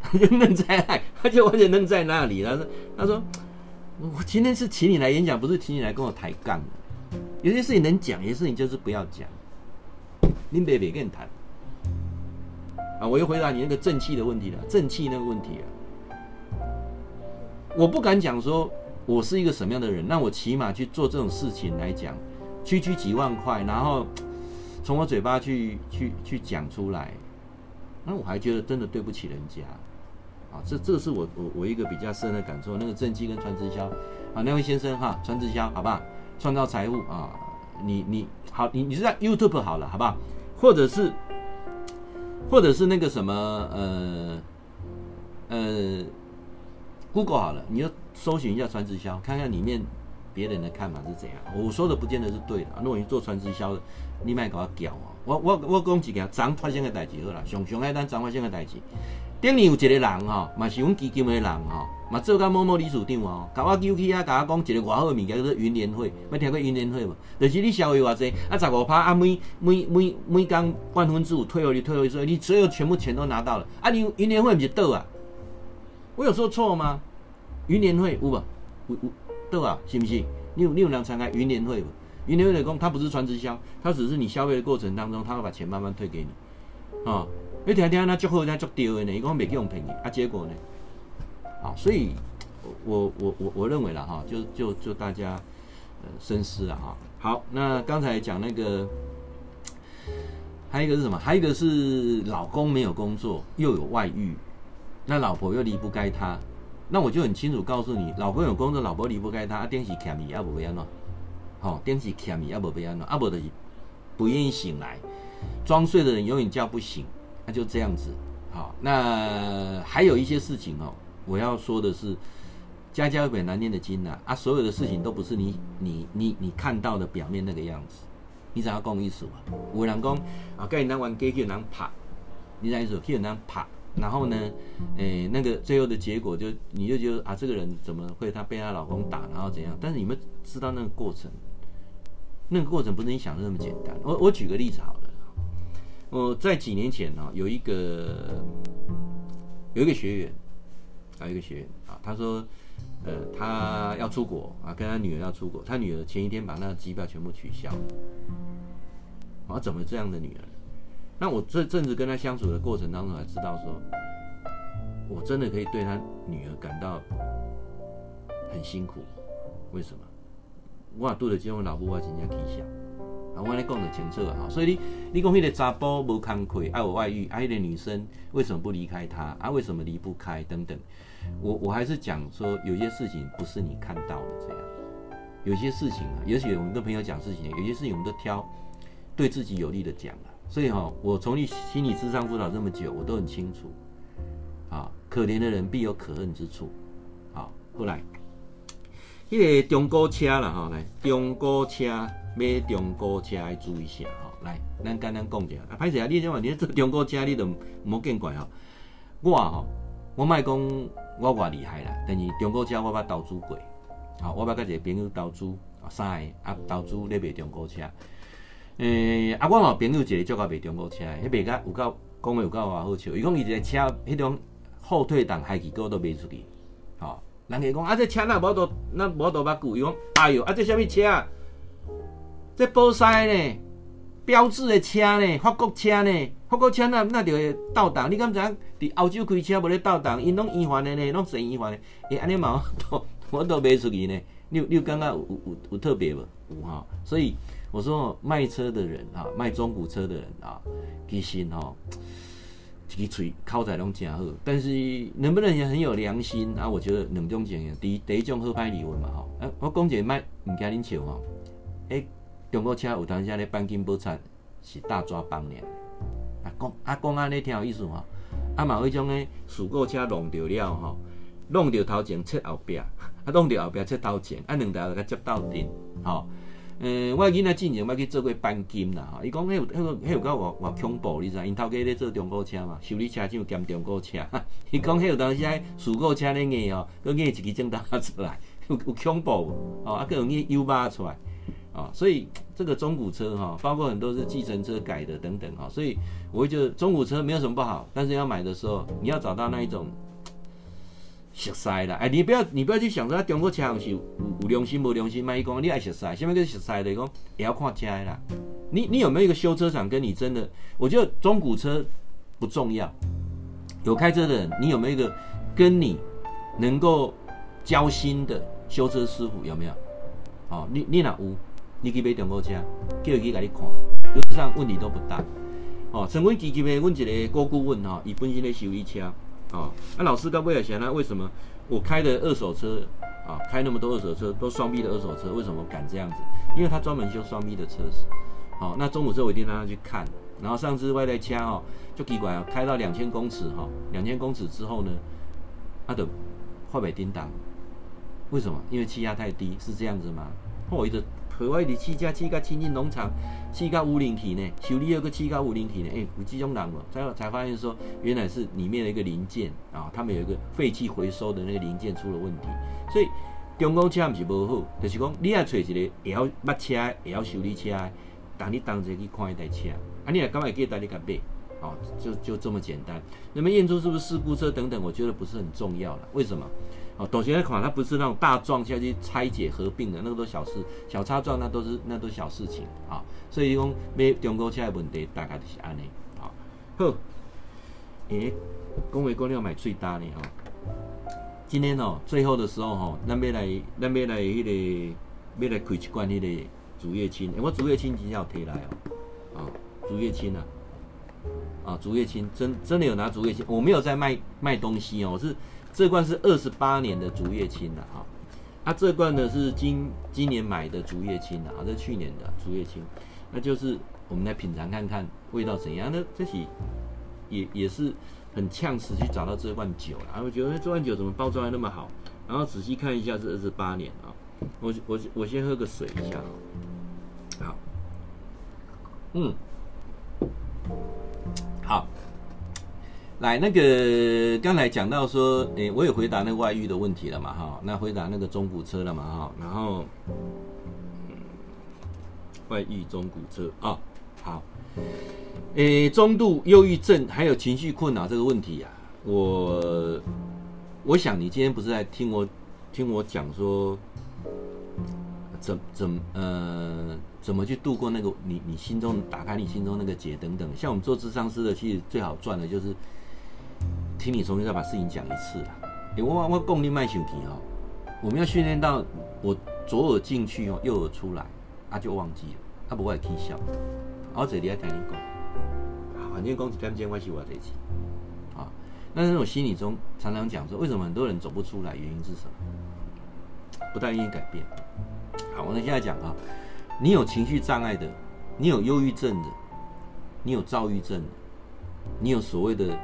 他就愣在那，他就完全愣在那里。他说：“他说，我今天是请你来演讲，不是请你来跟我抬杠。有些事情能讲，有些事情就是不要讲。你别别跟你谈啊！我又回答你那个正气的问题了，正气那个问题啊，我不敢讲说我是一个什么样的人，那我起码去做这种事情来讲，区区几万块，然后从我嘴巴去去去讲出来，那我还觉得真的对不起人家。”啊，这这是我我我一个比较深的感受。那个正气跟传直销，啊，那位先生哈，传直销好不好？创造财富啊，你你好，你你是在 YouTube 好了，好不好？或者是，或者是那个什么呃呃，Google 好了，你要搜寻一下传直销，看看里面别人的看法是怎样。我说的不见得是对的。如果你做传直销的，你卖给我屌啊！我我我讲一件昨发生的代志好了，熊熊爱单昨发生的代志。顶年有一个人吼，嘛是阮基金的人吼，嘛做甲某某理事长哦，甲我叫去啊，甲我讲一个外好的物件叫做云联会，捌听过云联会无？就是你消费偌济，啊十五趴啊，每每每每工万分之五退后你退后所以你所有全部钱都拿到了，啊你云联会毋是倒啊？我有说错吗？云联会有无？有有倒啊？是不是？你有你有人参加云联会无？云联会的工，他不是传直销，他只是你消费的过程当中，他会把钱慢慢退给你，啊。你听听，那足好，那足掉的呢？伊讲袂去用便宜啊，结果呢？啊，所以，我我我我认为了哈，就就就大家呃深思了哈。好，那刚才讲那个，还有一个是什么？还有一个是老公没有工作，又有外遇，那老婆又离不开他，那我就很清楚告诉你，老公有工作，老婆离不开他，啊，电视欠伊啊，无要安怎？好，电视欠伊啊，无要安怎？啊，无就是不愿意醒来，装睡的人永远叫不醒。那就这样子，好，那还有一些事情哦，我要说的是，家家有本难念的经呐，啊，所有的事情都不是你你你你看到的表面那个样子，你知影讲意思吗？有人讲啊，跟人家玩 g a 人拍，你知意思？去人拍，然后呢，诶、那个最后的结果就你就觉得啊，这个人怎么会他被她老公打，然后怎样？但是你们知道那个过程，那个过程不是你想的那么简单。我我举个例子好了，我在几年前呢，有一个有一个学员啊，一个学员啊，他说。呃，他要出国啊，跟他女儿要出国，他女儿前一天把那个机票全部取消了。啊，怎么这样的女儿？那我这阵子跟他相处的过程当中，才知道说，我真的可以对他女儿感到很辛苦。为什么？我对着这种老母，我真正气笑。啊，我跟你讲得清楚啊，所以你你讲那个查甫无工课，爱有外遇，啊，那个女生为什么不离开他？啊，为什么离不开？等等。我我还是讲说，有些事情不是你看到的这样，有些事情啊，尤其我们跟朋友讲事情，有些事情我们都挑对自己有利的讲啊。所以哈，我从你心理智商辅导这么久，我都很清楚，啊，可怜的人必有可恨之处。好，后来，那个中古车了哈，来中古车买中古车要注意一下哈，来，咱简单讲一下。啊，歹势啊，你这话你做中古车，你都莫见怪哈，我哈。我莫讲我偌厉害啦，但是中古车我捌投资过，好，我捌甲一个朋友投资，三个啊投资咧卖中古车，诶、啊，我嘛朋友一个足够卖中国车，迄卖甲有够讲诶有够偌好笑，伊讲伊一个车迄种后退档排气管都卖出去，吼，人家讲啊，这车那无多那无多捌久，伊讲哎哟，啊这啥物车？这保赛呢？标致的车呢？法国车呢？法国车那那就会倒档，你敢知影？伫欧洲开车无咧倒档，因拢圆环的呢，拢全圆环的。诶，安尼嘛，我我都卖出去呢。你你有感觉有有有特别无？有哈。所以我说卖车的人啊，卖中古车的人啊，其实吼，一个嘴口才拢真好，但是能不能也很有良心啊？我觉得两种情形，第一第一种好歹离婚嘛吼。啊，我讲一个卖唔惊恁笑吼。诶，中古车有当时咧半斤不差，是大抓帮呢。啊，讲啊讲安尼挺有意思吼。啊嘛，迄种诶，事故车弄着了吼，弄着头前切后壁，啊弄着后壁切头前，啊两台甲接斗阵，吼。嗯，我囡仔之前捌去做过钣金啦，吼。伊讲迄有迄个迄有够偌偌恐怖，你知？因头家咧做中古车嘛，修理车厂兼中古车。伊讲迄有当时喺事故车咧硬哦，佮硬一支针打出来，有有恐怖哦，啊，佮有硬 U 巴出来。啊，所以这个中古车哈，包括很多是计程车改的等等哈，所以我会觉得中古车没有什么不好，但是要买的时候，你要找到那一种熟悉啦，哎，你不要你不要去想说中国车是有有良心无良心，万一讲你爱熟悉，什么叫熟悉的讲也要看车的啦。你你有没有一个修车厂跟你真的？我觉得中古车不重要，有开车的人，你有没有一个跟你能够交心的修车师傅？有没有？哦，你你哪有？你去买中国车，叫伊去甲你看，基本上问题都不大。哦，成功基金的，问一个郭顾问哈，伊本身咧修理车。哦，啊，老师刚不也想呢？为什么我开的二手车啊，开那么多二手车都双 B 的二手车，为什么敢这样子？因为他专门修双 B 的车子。好，那中午时候我一定让他去看。然后上次外带车哦，就奇怪啊，开到两千公尺哈，两千公尺之后呢，他的后尾叮当，为什么？因为气压太低，是这样子吗？我一直和外的气价，气价亲近农场，气价无灵体呢，修理有个气价无灵体呢，哎、欸，有这种人了，才才发现说，原来是里面的一个零件啊，他们有一个废弃回收的那个零件出了问题，所以中国车不是不好，就是讲你要找一个会要捌车，也要修理车，当你当着去看一台车，啊，你也干嘛可以带你去买，哦，就就这么简单。那么验出是不是事故车等等，我觉得不是很重要了，为什么？哦，董学那款它不是那种大撞下去拆解合并的，那个都小事，小擦撞那都是那都是小事情啊、所以讲买中国车的问题大概就是安尼。啊，好，诶、欸，讲话讲了买最大的哈。今天哦，最后的时候哈，咱要来咱要来迄、那个要来开一罐迄个竹叶青，我竹叶青今天要提来哦，啊，竹叶青啊，啊，竹叶青真真的有拿竹叶青，我没有在卖卖东西哦，我是。这罐是二十八年的竹叶青的哈，啊，这罐呢是今今年买的竹叶青的啊，这去年的竹叶青，那就是我们来品尝看看味道怎样。那这些也也是很呛死去找到这罐酒了，啊，我觉得这罐酒怎么包装还那么好？然后仔细看一下是二十八年啊，我我我先喝个水一下，好，嗯，来那个刚才讲到说，诶、我也回答那个外遇的问题了嘛，哈，那回答那个中古车了嘛，哈，然后，外遇中古车啊，好，诶、中度忧郁症还有情绪困扰这个问题啊，我我想你今天不是在听我听我讲说。怎怎呃怎么去度过那个你你心中打开你心中那个结等等，像我们做咨商师的，其实最好赚的就是听你重新再把事情讲一次啦。欸、我我共你卖手皮哦，我们要训练到我左耳进去哦，右耳出来，啊、就忘记了，啊、不会听笑。我这里要听你讲，反正讲一点钟我是我这次啊。但是我心里中常常讲说，为什么很多人走不出来？原因是什么？不太愿意改变。好，我们现在讲啊，你有情绪障碍的，你有忧郁症的，你有躁郁症的，你有所谓的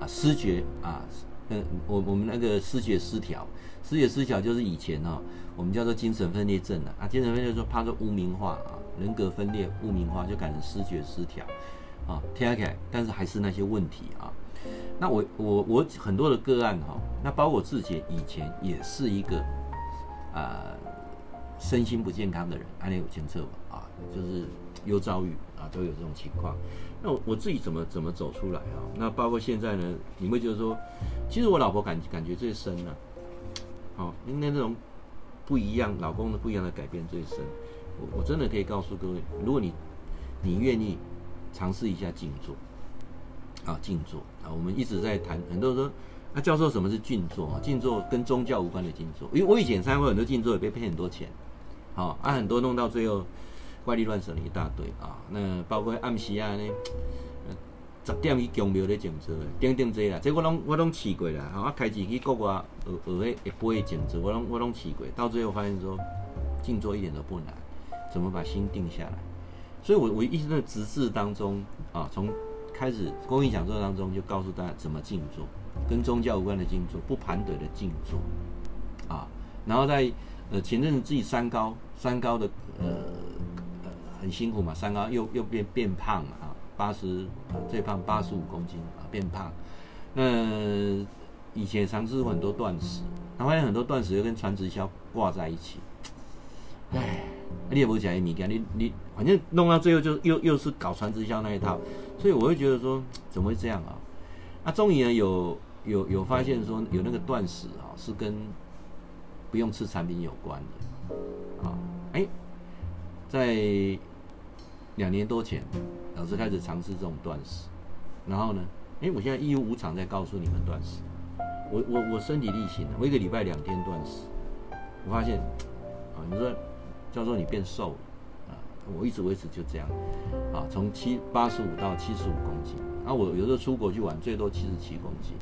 啊失觉啊，嗯，我我们那个失觉失调，失觉失调就是以前啊，我们叫做精神分裂症的啊，精神分裂说怕说污名化啊，人格分裂污名化就改成失觉失调啊，听起来，但是还是那些问题啊。那我我我很多的个案哈，那包括我自己以前也是一个啊。身心不健康的人，安利有监测吧？啊，就是忧躁郁啊，都有这种情况。那我我自己怎么怎么走出来啊？那包括现在呢？你会觉得说，其实我老婆感感觉最深了，哦，应该这种不一样，老公的不一样的改变最深。我我真的可以告诉各位，如果你你愿意尝试一下静坐，啊，静坐啊，我们一直在谈，很多人说。那教授什么是静坐啊？静坐跟宗教无关的静坐，因为我以前参加过很多静坐，也被骗很多钱，好啊，很多弄到最后怪力乱神了一大堆啊。那包括暗时啊呢，十点去宫庙咧静坐，等等这啦，这我拢我拢试过啦。好，啊，开始去国外学学迄一杯静坐，我拢我拢试过，到最后发现说静坐一点都不难，怎么把心定下来？所以我我一直在直视当中啊，从开始公益讲座当中就告诉大家怎么静坐。跟宗教无关的静坐，不盘腿的静坐，啊，然后在呃前阵子自己三高，三高的呃很辛苦嘛，三高又又变变胖了啊，八十最胖八十五公斤啊变胖，那以前尝试过很多断食，他发现很多断食又跟传直销挂在一起，唉，你也不讲米干，你你反正弄到最后就又又是搞传直销那一套，所以我会觉得说怎么会这样啊？那终于呢有。有有发现说有那个断食啊，是跟不用吃产品有关的啊，哎，在两年多前，老师开始尝试这种断食，然后呢，哎，我现在义务无偿在告诉你们断食，我我我身体力行了，我一个礼拜两天断食，我发现啊，你说教授你变瘦了啊，我一直维持就这样。啊，从七八十五到七十五公斤，啊，我有时候出国去玩，最多七十七公斤。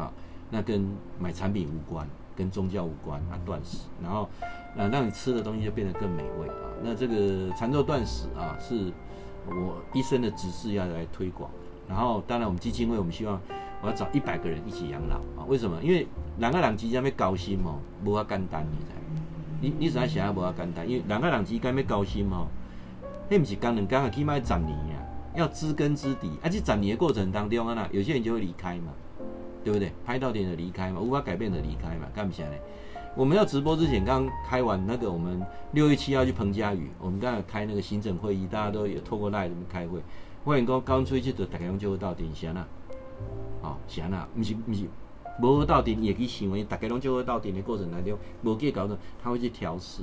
啊，那跟买产品无关，跟宗教无关啊，断食，然后，啊，让你吃的东西就变得更美味啊。那这个禅坐断食啊，是我一生的指示要来推广。然后，当然我们基金会，我们希望我要找一百个人一起养老啊。为什么？因为两个人之间要高薪哦，无法简单，你知？你你实在想要无法简单，因为两个人之间要高薪哦，那不是刚两刚啊，起码要十年啊，要知根知底。而且十年的过程当中啊，有些人就会离开嘛。对不对？拍到点的离开嘛，无法改变的离开嘛，干不下来？我们要直播之前，刚开完那个，我们六月七号去彭佳屿，我们刚才开那个行政会议，大家都有透过赖这么开会。欢迎讲刚出去就大家拢就会到点先啦，哦，先啦，不是不是，无到点也可以行为，大家拢就会到点的过程当中，无给搞的，他会去调试，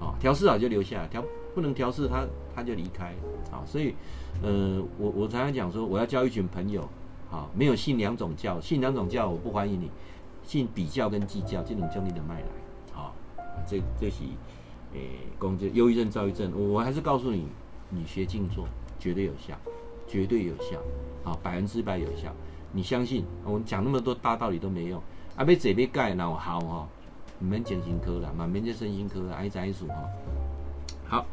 哦，调试好就留下来，调不能调试他他就离开，啊、哦，所以，呃，我我常常讲说，我要交一群朋友。好，没有信两种教，信两种教我不欢迎你，信比较跟计较这种教你的脉来。好，这这是诶，工作忧郁症、躁郁症，我还是告诉你，你学静坐绝对有效，绝对有效，好，百分之百有效。你相信我们讲那么多大道理都没用，啊，被这边盖脑好哈，你们减心科了，满面就身心科了，爱在一数哈。好，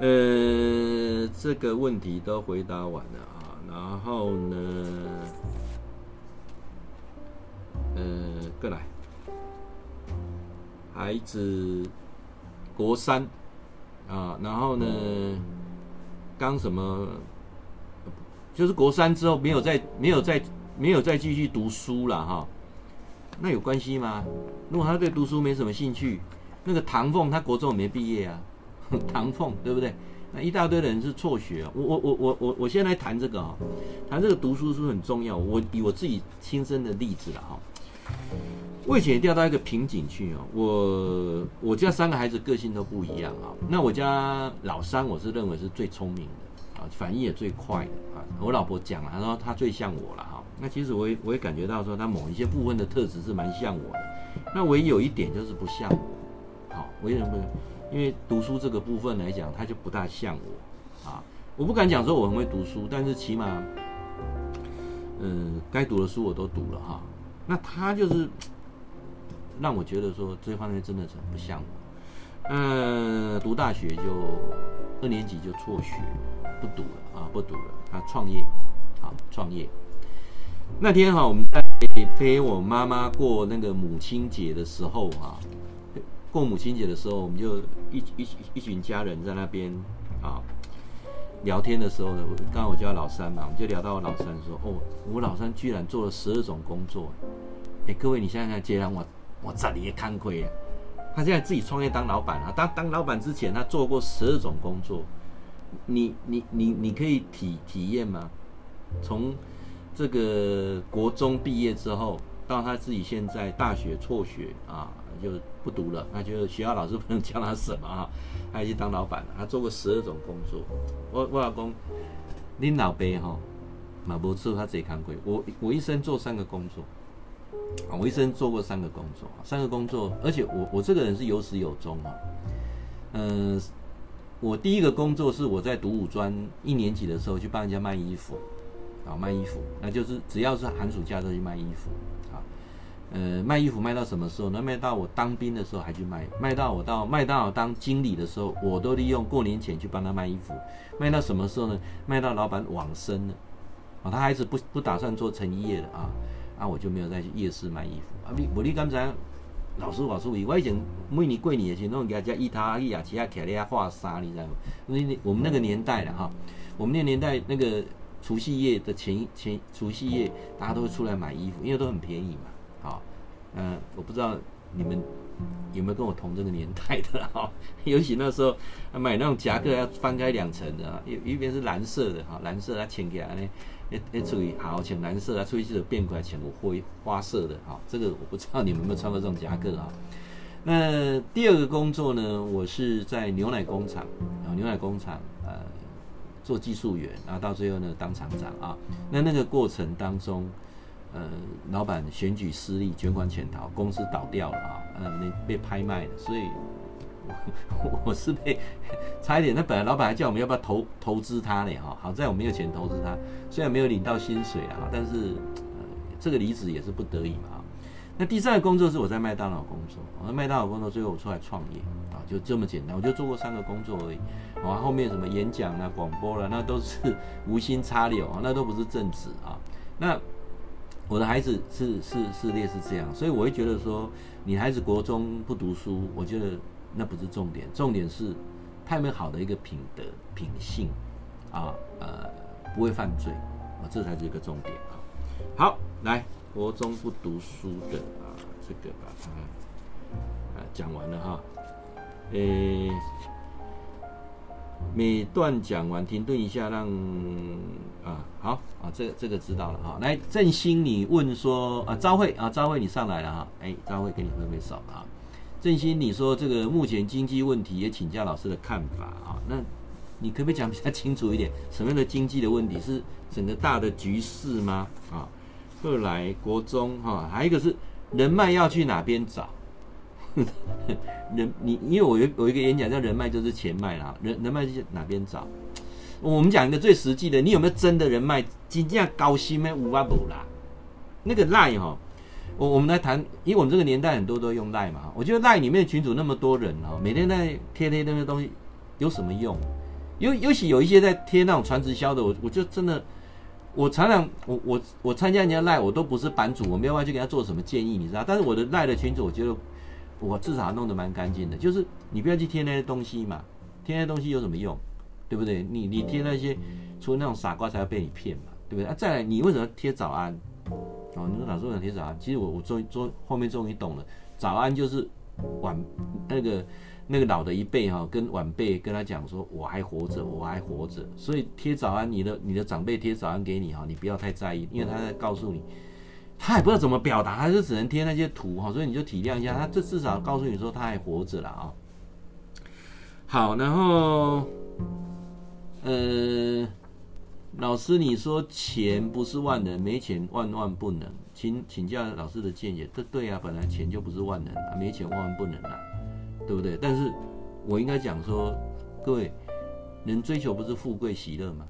呃，这个问题都回答完了。然后呢，呃，过来，孩子国三啊，然后呢，刚什么，就是国三之后没有再没有再没有再继续读书了哈，那有关系吗？如果他对读书没什么兴趣，那个唐凤他国中没毕业啊，唐凤对不对？那一大堆的人是辍学。我我我我我我先来谈这个啊，谈这个读书是很重要。我以我自己亲身的例子了哈。我以前也掉到一个瓶颈去哦，我我家三个孩子个性都不一样啊。那我家老三我是认为是最聪明的啊，反应也最快的啊。我老婆讲了，她说她最像我了哈。那其实我也我也感觉到说她某一些部分的特质是蛮像我的。那唯有一点就是不像我，好，为什么不？因为读书这个部分来讲，他就不大像我啊。我不敢讲说我很会读书，但是起码，嗯，该读的书我都读了哈。那他就是。让我觉得说这方面真的是很不像我。呃，读大学就二年级就辍学，不读了啊，不读了。他创业，啊创业。那天哈，我们在陪我妈妈过那个母亲节的时候啊，过母亲节的时候，我们就一一一群家人在那边啊聊天的时候呢，刚好我叫老三嘛，我们就聊到我老三说，哦，我老三居然做了十二种工作。哎，各位，你现在看，接让我。我这里也看亏啊！他现在自己创业当老板啊，当当老板之前，他做过十二种工作。你你你你可以体体验吗？从这个国中毕业之后，到他自己现在大学辍学啊，就不读了，那就学校老师不能教他什么啊，他去当老板了。他做过十二种工作。我我老公，你老爸哈，马博士他自己看亏。我我一生做三个工作。啊，我一生做过三个工作，三个工作，而且我我这个人是有始有终啊。嗯、我第一个工作是我在读五专一年级的时候去帮人家卖衣服，啊，卖衣服，那就是只要是寒暑假都去卖衣服，呃，卖衣服卖到什么时候呢？卖到我当兵的时候还去卖，卖到我到麦当劳当经理的时候，我都利用过年前去帮他卖衣服，卖到什么时候呢？卖到老板往生了，啊，他还是不不打算做成衣业的啊。啊，我就没有再去夜市卖衣服。啊，你，我你刚才老师老师，我以前每年过年的时候，弄人家一他一啊，其他开了下画沙，你知道吗？因为我们那个年代了哈，我们那个年代那个除夕夜的前前除夕夜，大家都会出来买衣服，因为都很便宜嘛。呃，我不知道你们有没有跟我同这个年代的哈？尤其那时候买那种夹克要翻开两层的，一一边是蓝色的哈，蓝色它浅给啊呢。哎哎，注意好，浅蓝色啊，出去就变过来浅灰花色的哈。这个我不知道你们有没有穿过这种夹克啊？那第二个工作呢，我是在牛奶工厂啊，牛奶工厂呃做技术员，然后到最后呢当厂长啊。那那个过程当中，呃，老板选举失利，卷款潜逃，公司倒掉了啊，呃，被被拍卖了，所以。我 我是被差一点，那本来老板还叫我们要不要投投资他呢？哈，好在我没有钱投资他，虽然没有领到薪水啊，但是呃，这个离职也是不得已嘛。那第三个工作是我在麦当劳工作，我在麦当劳工作，最后我出来创业啊，就这么简单，我就做过三个工作而已。啊，后面什么演讲啊、广播了，那都是无心插柳啊，那都不是正职啊。那我的孩子是是是类似这样，所以我会觉得说，你孩子国中不读书，我觉得。那不是重点，重点是他有没有好的一个品德品性啊，呃，不会犯罪啊，这才是一个重点啊。好，来，国中不读书的啊，这个把它啊讲完了哈。诶、每段讲完停顿一下让，啊好啊，这这个知道了哈。来，振兴，你问说啊，朝会啊，朝会你上来了哈，哎，朝会给你挥挥手啊。振兴，你说这个目前经济问题也请教老师的看法啊？那你可不可以讲比较清楚一点？什么样的经济的问题是整个大的局势吗？啊，后来国中哈，还有一个是人脉要去哪边找？人你因为我有有一个演讲叫人脉就是钱脉啦，人人脉是哪边找？我们讲一个最实际的，你有没有真的人脉？真正高薪没五万五啦，那个赖哈。我我们来谈，因为我们这个年代很多都用赖嘛，我觉得赖里面的群主那么多人哈，每天在贴贴那些东西有什么用？尤尤其有一些在贴那种传直销的，我我就真的，我常常我我我参加人家赖，我都不是版主，我没有办法去给他做什么建议，你知道？但是我的赖的群主，我觉得我至少弄得蛮干净的，就是你不要去贴那些东西嘛，贴那些东西有什么用？对不对？你你贴那些，除了那种傻瓜才要被你骗嘛，对不对？啊，再来，你为什么贴早安？哦，你说老师为什么贴早安？其实我我终终后面终于懂了，早安就是晚那个那个老的一辈哈，跟晚辈跟他讲说我还活着，我还活着，所以贴早安，你的你的长辈贴早安给你哈，你不要太在意，因为他在告诉你。他也不知道怎么表达，他就只能贴那些图哈，所以你就体谅一下他，这至少告诉你说他还活着了啊。好，然后，呃，老师你说钱不是万能，没钱万万不能，请请教老师的见解。这对啊，本来钱就不是万能啊，没钱万万不能啊，对不对？但是我应该讲说，各位，人追求不是富贵喜乐吗？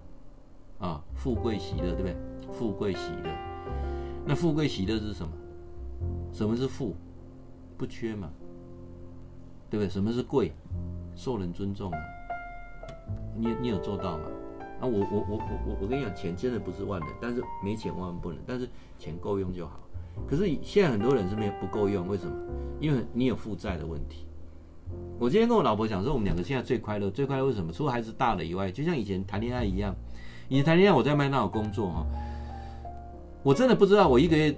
啊，富贵喜乐对不对？富贵喜乐。那富贵喜乐是什么？什么是富？不缺嘛，对不对？什么是贵？受人尊重啊。你你有做到吗？啊，我我我我我我跟你讲，钱真的不是万能，但是没钱万万不能，但是钱够用就好。可是现在很多人是没有不够用，为什么？因为你有负债的问题。我今天跟我老婆讲说，我们两个现在最快乐，最快乐为什么？除了孩子大了以外，就像以前谈恋爱一样，以前谈恋爱我在麦当劳工作哈。我真的不知道，我一个月，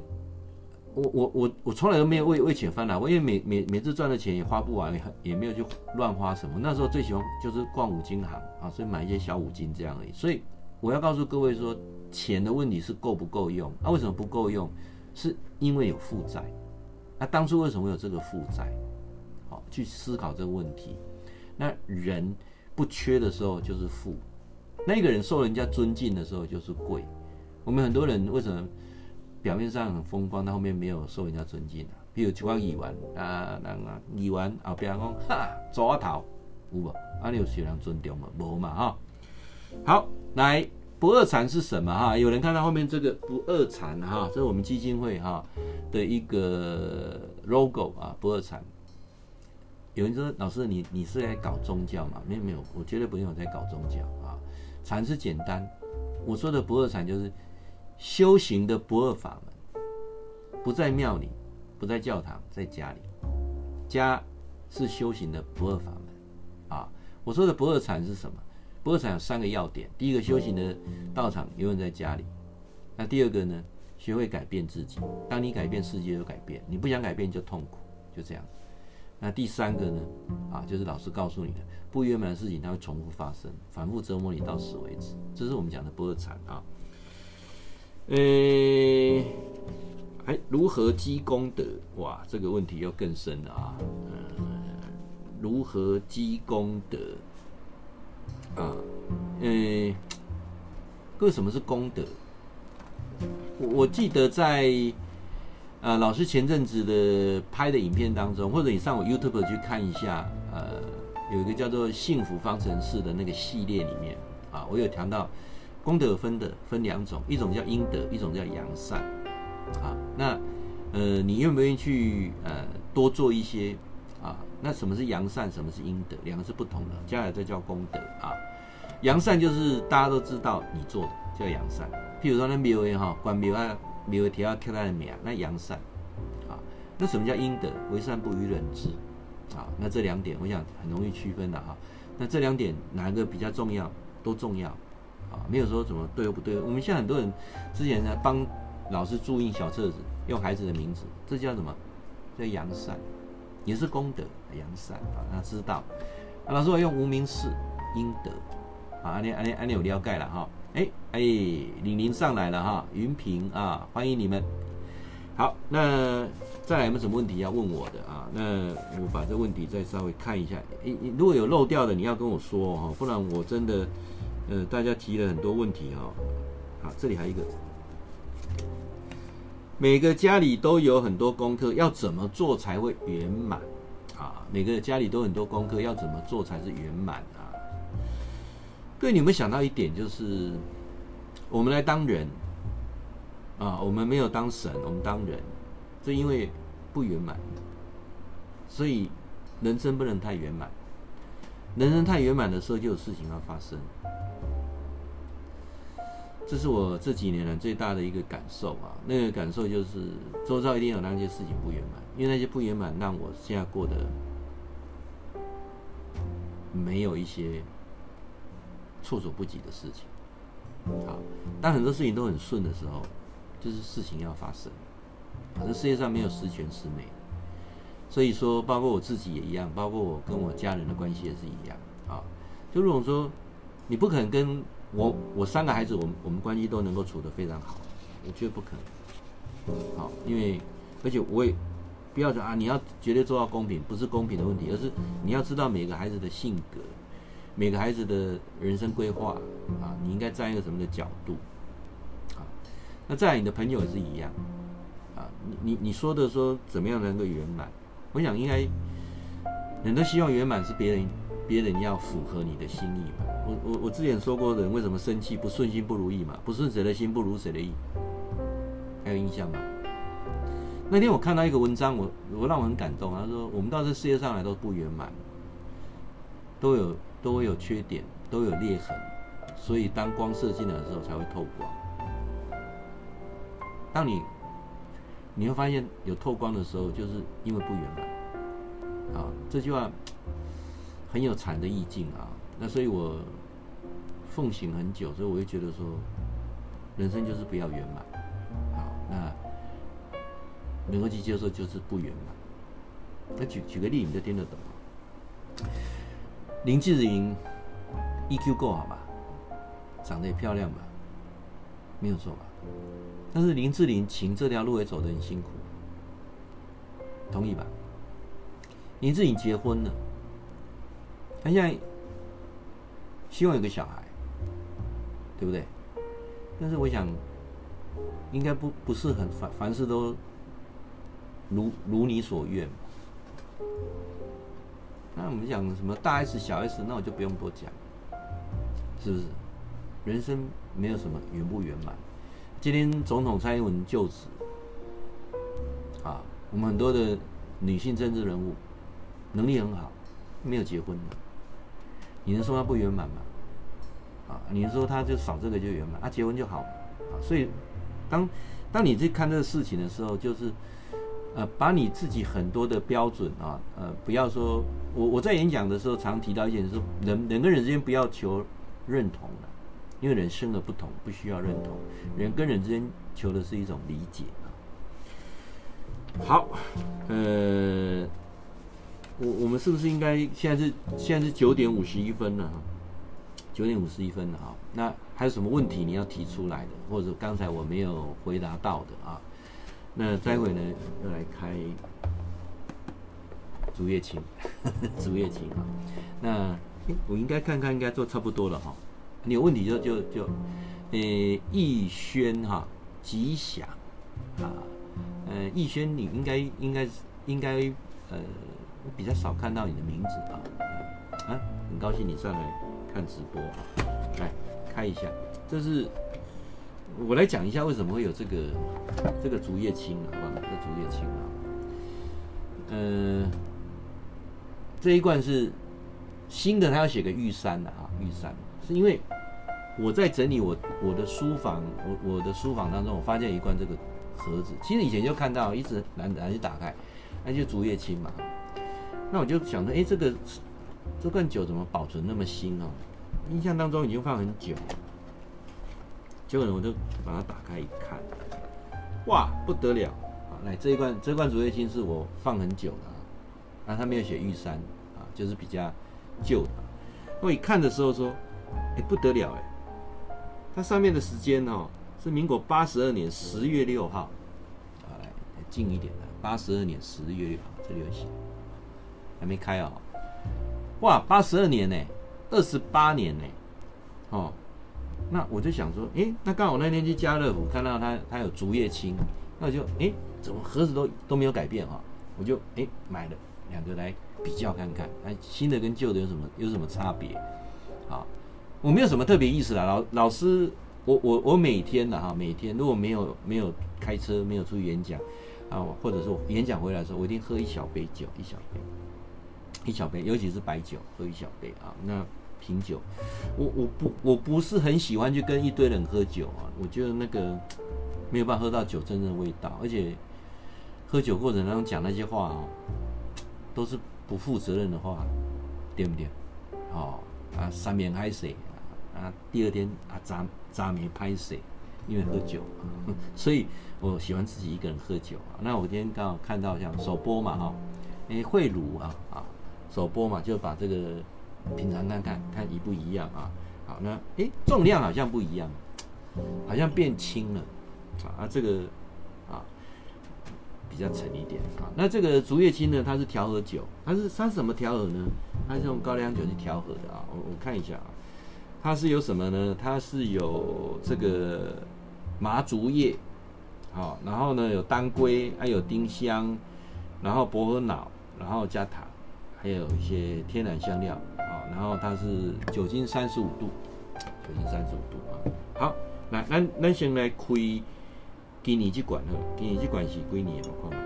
我我我我从来都没有为为钱烦恼。我因为每每每次赚的钱也花不完，也也没有去乱花什么。那时候最喜欢就是逛五金行啊，所以买一些小五金这样而已。所以我要告诉各位说，钱的问题是够不够用啊？为什么不够用？是因为有负债。那当初为什么有这个负债？好，去思考这个问题。那人不缺的时候就是富，那个人受人家尊敬的时候就是贵。我们很多人为什么表面上很风光，但后面没有受人家尊敬啊？比如就讲议员啊，人啊，议员后边讲 哈，抓头有无？啊，你有受人尊重吗？无嘛哈。好，来不二禅是什么哈？有人看到后面这个不二禅哈，这是我们基金会哈的一个 logo 啊，不二禅。有人说老师你你是在搞宗教吗？没有没有，我绝对不用在搞宗教啊。禅是简单，我说的不二禅就是。修行的不二法门，不在庙里，不在教堂，在家里。家是修行的不二法门啊！我说的不二禅是什么？不二禅有三个要点：第一个，修行的道场永远在家里；那第二个呢，学会改变自己。当你改变，世界就改变；你不想改变，就痛苦，就这样。那第三个呢？啊，就是老师告诉你的，不圆满的事情它会重复发生，反复折磨你到死为止。这是我们讲的不二禅啊。诶，还如何积功德？哇，这个问题又更深了啊！如何积功德？啊，诶，各位什么是功德？我我记得在啊，老师前阵子的拍的影片当中，或者你上我 YouTube 去看一下，呃，有一个叫做“幸福方程式”的那个系列里面啊，我有谈到。功德分的分两种，一种叫阴德，一种叫阳善。啊，那呃，你愿不愿意去呃多做一些啊？那什么是阳善，什么是阴德？两个是不同的，将来再叫功德啊。阳善就是大家都知道你做的叫阳善，譬如说那庙哈，关庙啊，庙诶提到刻他的名，那阳善啊。那什么叫阴德？为善不欲人知啊。那这两点我想很容易区分的哈。那这两点哪个比较重要？都重要。啊，没有说怎么对或不对。我们现在很多人之前呢帮老师注印小册子，用孩子的名字，这叫什么？叫扬善，也是功德，扬善啊。他知道，老师我用无名氏阴德，啊，安尼安尼安尼有了解了哈。哎哎，玲玲上来了哈，云平啊，欢迎你们。好，那再来有没有什么问题要问我的啊？那我把这问题再稍微看一下。哎，如果有漏掉的，你要跟我说哈，不然我真的。呃，大家提了很多问题哈，好，这里还有一个，每个家里都有很多功课，要怎么做才会圆满啊？每个家里都很多功课，要怎么做才是圆满啊？各位，你有没有想到一点，就是我们来当人啊，我们没有当神，我们当人，这因为不圆满，所以人生不能太圆满，人生太圆满的时候，就有事情要发生。这是我这几年来最大的一个感受啊！那个感受就是，周遭一定有那些事情不圆满，因为那些不圆满让我现在过得没有一些措手不及的事情。好，当很多事情都很顺的时候，就是事情要发生。可是世界上没有十全十美，所以说，包括我自己也一样，包括我跟我家人的关系也是一样。啊，就如果说你不可能跟我我三个孩子，我们我们关系都能够处得非常好，我觉得不可能。好，因为而且我也不要说啊，你要绝对做到公平，不是公平的问题，而是你要知道每个孩子的性格，每个孩子的人生规划啊，你应该站一个什么的角度。啊，那再来你的朋友也是一样。啊，你你你说的说怎么样能够圆满？我想应该人都希望圆满是别人别人要符合你的心意嘛。我我我之前说过，人为什么生气？不顺心不如意嘛，不顺谁的心不如谁的意。还有印象吗？那天我看到一个文章，我我让我很感动。他说，我们到这世界上来都不圆满，都有都会有缺点，都有裂痕，所以当光射进来的时候才会透光。当你你会发现有透光的时候，就是因为不圆满啊。这句话很有禅的意境啊。那所以我奉行很久，所以我会觉得说，人生就是不要圆满。好，那能够去接受就是不圆满。那举举个例，你就听得懂。林志玲 EQ 够好吧？长得也漂亮吧？没有错吧？但是林志玲情这条路也走得很辛苦，同意吧？林志玲结婚了，她现在希望有个小孩，对不对？但是我想，应该不不是很凡凡事都如如你所愿。那我们讲什么大 S 小 S，那我就不用多讲，是不是？人生没有什么圆不圆满。今天总统蔡英文就职，啊，我们很多的女性政治人物能力很好，没有结婚的，你能说他不圆满吗？啊，你能说他就少这个就圆满，啊，结婚就好，啊，所以当当你去看这个事情的时候，就是呃，把你自己很多的标准啊，呃，不要说，我我在演讲的时候常提到一点，就是人人跟人之间不要求认同的。因为人生而不同，不需要认同。人跟人之间求的是一种理解。好，呃，我我们是不是应该现在是现在是九点五十一分了哈？九点五十一分了哈。那还有什么问题你要提出来的，或者刚才我没有回答到的啊？那待会呢要来开竹叶青，竹叶青啊。那我应该看看，应该做差不多了哈。你有问题就就就，呃，逸轩哈，吉祥，啊，呃，逸轩你应该应该应该呃，比较少看到你的名字啊，啊，很高兴你上来看直播啊，来开一下，这是我来讲一下为什么会有这个这个竹叶青啊，好吧，这竹叶青啊，呃，这一罐是新的，他要写个玉山的啊，玉山。是因为我在整理我我的书房，我我的书房当中，我发现一罐这个盒子，其实以前就看到，一直难难去打开，那就竹叶青嘛。那我就想着，哎，这个这罐酒怎么保存那么新哦？印象当中已经放很久。结果呢，我就把它打开一看，哇，不得了啊！来这一罐这罐竹叶青是我放很久的，啊，那它没有写玉山啊，就是比较旧的。我一看的时候说。哎，不得了哎！它上面的时间哦，是民国八十二年十月六号。好，来近一点的，八十二年十月六号，这里有写，还没开哦。哇，八十二年呢，二十八年呢，哦，那我就想说，哎，那刚好那天去家乐福看到它，它有竹叶青，那我就哎，怎么盒子都都没有改变哈、哦？我就哎买了两个来比较看看，哎，新的跟旧的有什么有什么差别？好。我没有什么特别意思啦，老老师，我我我每天的哈，每天如果没有没有开车，没有出去演讲，啊，或者说演讲回来的时候，我一定喝一小杯酒，一小杯，一小杯，尤其是白酒，喝一小杯啊。那品酒，我我不我不是很喜欢去跟一堆人喝酒啊，我觉得那个没有办法喝到酒真正的味道，而且喝酒过程当中讲那些话啊，都是不负责任的话，对不对？哦。啊，三面海水啊，第二天啊，渣渣没拍水，因为喝酒，所以我喜欢自己一个人喝酒。啊那我今天刚好看到像首播嘛，哈，诶，会卤啊啊，首播嘛，就把这个品尝看看，看一不一样啊。好，那诶，重量好像不一样，好像变轻了啊，这个啊。比较沉一点啊，那这个竹叶青呢？它是调和酒，它是它是什么调和呢？它是用高粱酒去调和的啊。我我看一下啊，它是有什么呢？它是有这个麻竹叶，好，然后呢有当归，还有丁香，然后薄荷脑，然后加糖，还有一些天然香料啊。然后它是酒精三十五度，酒精三十五度啊。好，来，咱咱先来开。今年这罐哦，今年这罐是几年的？我看看。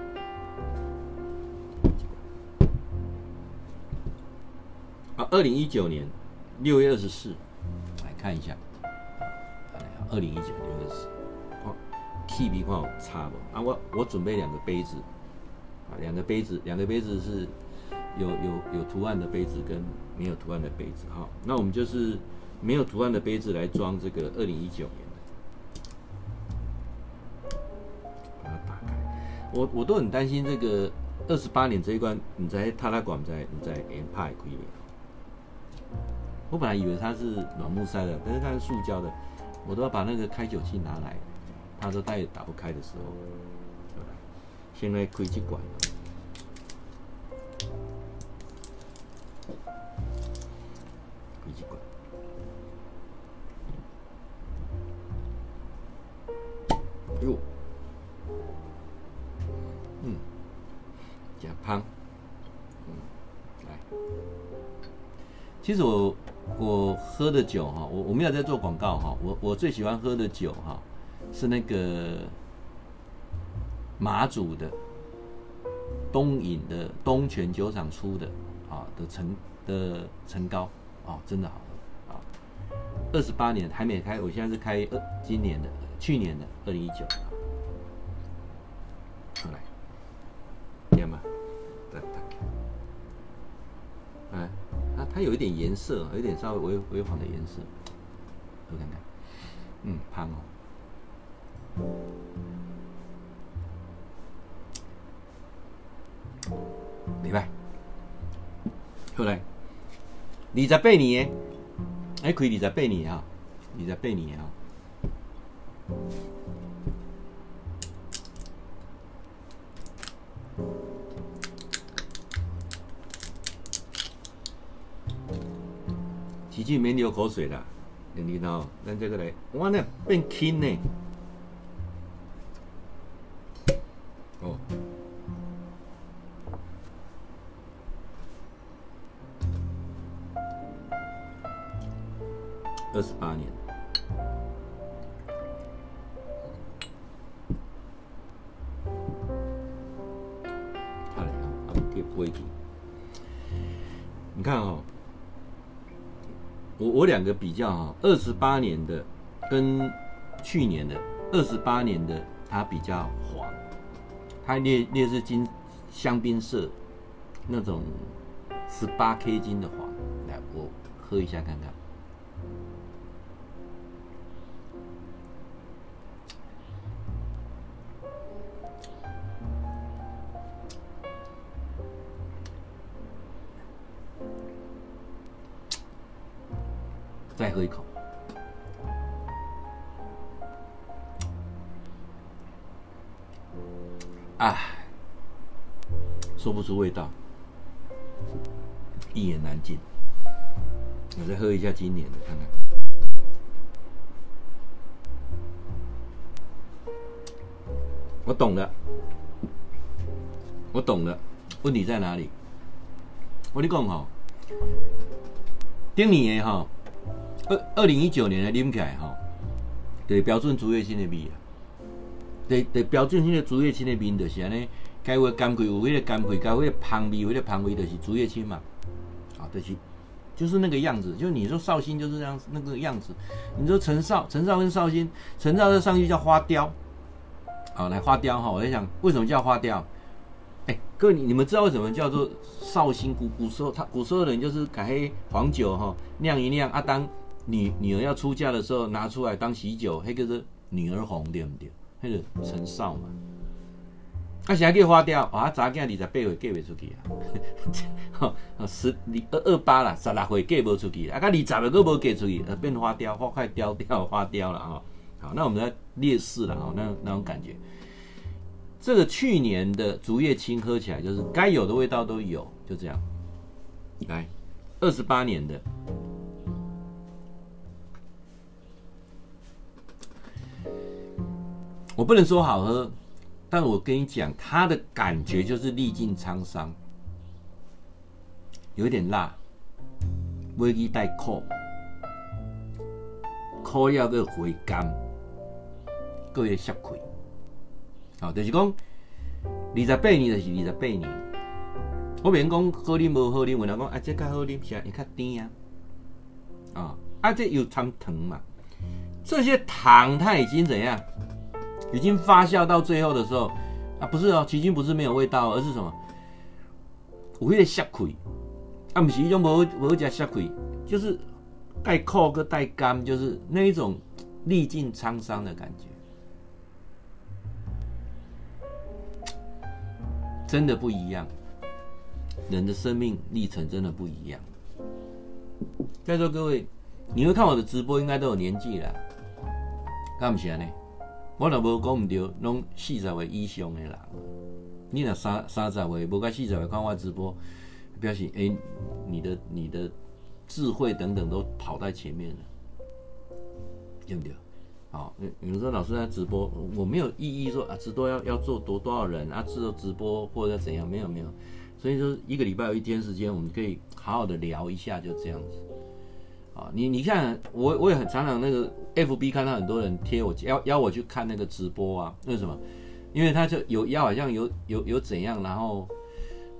啊，二零一九年六月二十四，看一下。二零一九六月二十四，哦，气味看有差不？啊，我我准备两个杯子，啊，两个杯子，两个杯子是有有有图案的杯子跟没有图案的杯子，哈。那我们就是没有图案的杯子来装这个二零一九年的，把它打开。我我都很担心这个二十八年这一关，你在他那管在你在研派可以。我本来以为它是软木塞的，但是它是塑胶的，我都要把那个开酒器拿来，他说他也打不开的时候，现在开这管。开这管。哟。汤，嗯，来，其实我我喝的酒哈，我我没有在做广告哈，我我最喜欢喝的酒哈，是那个马祖的东引的东泉酒厂出的啊的陈的陈高啊，真的好喝啊，二十八年还没开，我现在是开二今年的去年的二零一九，来，点吧。哎，它有一点颜色，有一点稍微微微黄的颜色，我看看，嗯，胖哦，明白。后来，二十八年，哎，可以二十八年啊，二十八年啊。已经没流口水了，你看哦，咱这个来，哇，那变轻呢。哦，二十八年，有两个比较哈，二十八年的跟去年的二十八年的它比较黄，它那那是金香槟色那种十八 K 金的黄，来我喝一下看看，喝一口，啊，说不出味道，一言难尽。我再喝一下今年的，看看。我懂了，我懂了，问题在哪里？我跟你讲哈，顶年的哈。二二零一九年的啉起来哈，对标准竹叶青的味啊，对对标准性的竹叶青的味就是安尼，该有甘桂有味的甘桂，该有的香味有的香味，就是竹叶青嘛，啊，就是就是那个样子，就你说绍兴就是这样那个样子，你说陈绍陈绍跟绍兴，陈绍这上去叫花雕，好来花雕哈，我在想为什么叫花雕？哎、各位你你们知道为什么叫做绍兴？古古时候他古时候的人就是改黑黄酒哈酿一酿啊当。女女儿要出嫁的时候拿出来当喜酒，那个是女儿红对不对？那个陈少嘛。啊，现在给花雕，啊，查囝二十八岁嫁不出去啊，十二二八啦，十六岁嫁不出去，啊，甲二十个都无嫁出去，呃变花雕，花快雕掉花雕了啊。好，那我们来列示了啊，那那种感觉。这个去年的竹叶青喝起来就是该有的味道都有，就这样。来，二十八年的，我不能说好喝。但我跟你讲，它的感觉就是历尽沧桑，有一点辣，微微带苦，苦要个回甘，各有涩气。好，就是讲二十八年就是二十八年。我免讲好啉无好啉，有人讲啊，这较好啉，是啊，也较甜啊。啊，啊，这有掺糖嘛？这些糖它已经怎样？已经发酵到最后的时候啊，不是哦，其实不是没有味道，而是什么？有那个涩气，啊，不是一种无无加涩气，就是带苦跟带甘，就是那一种历尽沧桑的感觉，真的不一样。人的生命历程真的不一样。在座各位，你会看我的直播，应该都有年纪了，干不起来呢？我若无讲毋对，拢四十岁以上的人。你若三三十岁，无甲四十岁看我直播，表示诶、你的你的智慧等等都跑在前面了，对不对？好，有人说老师在直播，我没有意义说啊，直播要要做多多少人啊，做直播或者怎样，没有没有。所以说一个礼拜有一天时间，我们可以好好的聊一下，就这样子。啊，你你看，我我也很常常那个 FB 看到很多人贴我邀邀我去看那个直播啊，为什么？因为他就有要好像有有有怎样，然后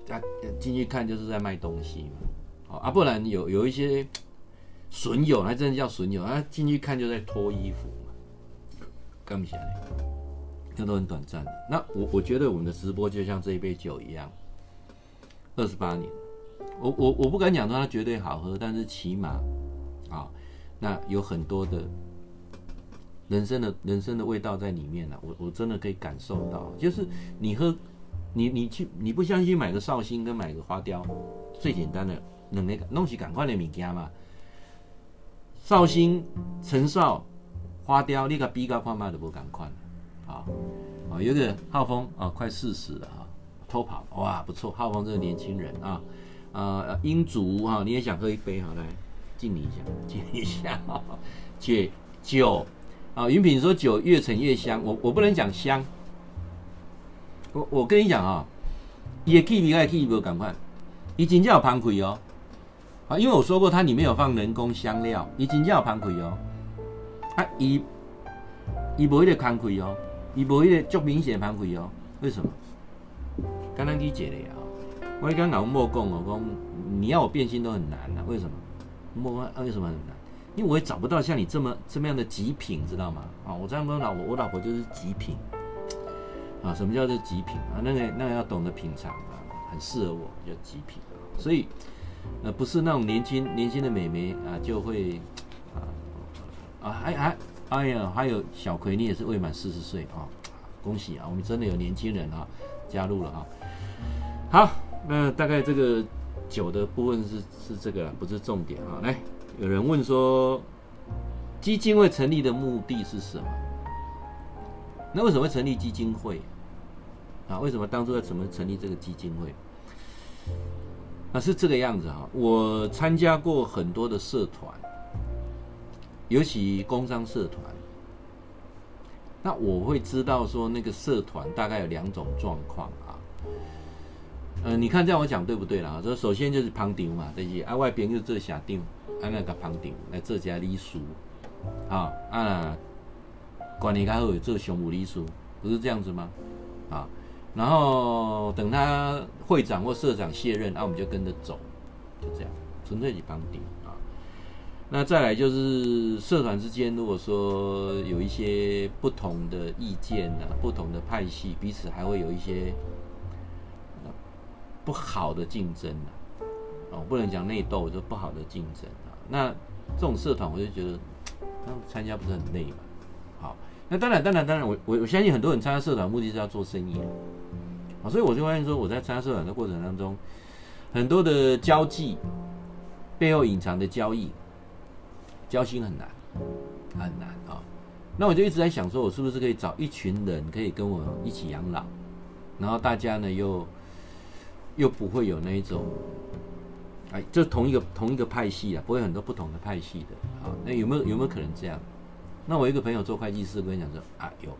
他进去看就是在卖东西嘛，啊，不然有有一些损友，还真的叫损友，他进去看就在脱衣服嘛，干不起来，这都很短暂的。那我我觉得我们的直播就像这一杯酒一样，二十八年，我我我不敢讲说它绝对好喝，但是起码。那有很多的人生的人生的味道在里面呢、我我真的可以感受到，就是你喝，你你去你不相信买个绍兴跟买个花雕，最简单的两个东西赶快的米家嘛，绍兴陈少花雕，你个比较看嘛都不赶快，啊。啊，有个浩峰啊，快四十了啊，偷跑哇不错，浩峰这个年轻人啊啊英竹啊，你也想喝一杯好来。敬你一下，敬你一下。姐酒啊，云品说酒越陈越香，我我不能讲香。我我跟你讲啊，也可以，也可以，不赶快。已经叫盘亏哦，啊，因为我说过它里面有放人工香料，已经叫盘亏哦。啊，伊伊无迄个盘亏哦，伊无迄个足明显盘亏哦。为什么？刚刚理解了呀。我刚刚跟莫讲哦，讲你要我变心都很难啊。为什么？摸啊，为什么很难？因为我也找不到像你这么这么样的极品，知道吗？啊，我这样跟我老婆，我老婆就是极品啊。什么叫做极品啊？那个那个要懂得品尝啊，很适合我，叫极品。所以呃，不是那种年轻年轻的美眉啊，就会啊啊还还哎呀，还有小葵，你也是未满四十岁啊，恭喜啊，我们真的有年轻人啊加入了啊。好，那大概这个。酒的部分是是这个，不是重点啊。来，有人问说，基金会成立的目的是什么？那为什么会成立基金会？啊，为什么当初要怎么成立这个基金会？啊，是这个样子哈。我参加过很多的社团，尤其工商社团。那我会知道说，那个社团大概有两种状况。呃，你看这样我讲对不对啦？说首先就是旁顶嘛，这些啊外边就是做下顶，啊那个旁顶来这家理事，啊啊，管理开会做常务理事，不是这样子吗？啊，然后等他会长或社长卸任，啊我们就跟着走，就这样，纯粹是旁顶啊。那再来就是社团之间，如果说有一些不同的意见啊，不同的派系，彼此还会有一些。不好的竞争啊，哦，不能讲内斗，我就不好的竞争啊。那这种社团，我就觉得那参加不是很累嘛。好，那当然，当然，当然，我我我相信很多人参加社团目的是要做生意啊，所以我就发现说，我在参加社团的过程当中，很多的交际背后隐藏的交易，交心很难，很难啊。那我就一直在想说，我是不是可以找一群人可以跟我一起养老，然后大家呢又又不会有那一种。哎，就同一个同一个派系啊，不会很多不同的派系的啊。那有没有有没有可能这样？那我一个朋友做会计师，跟你讲说啊，有，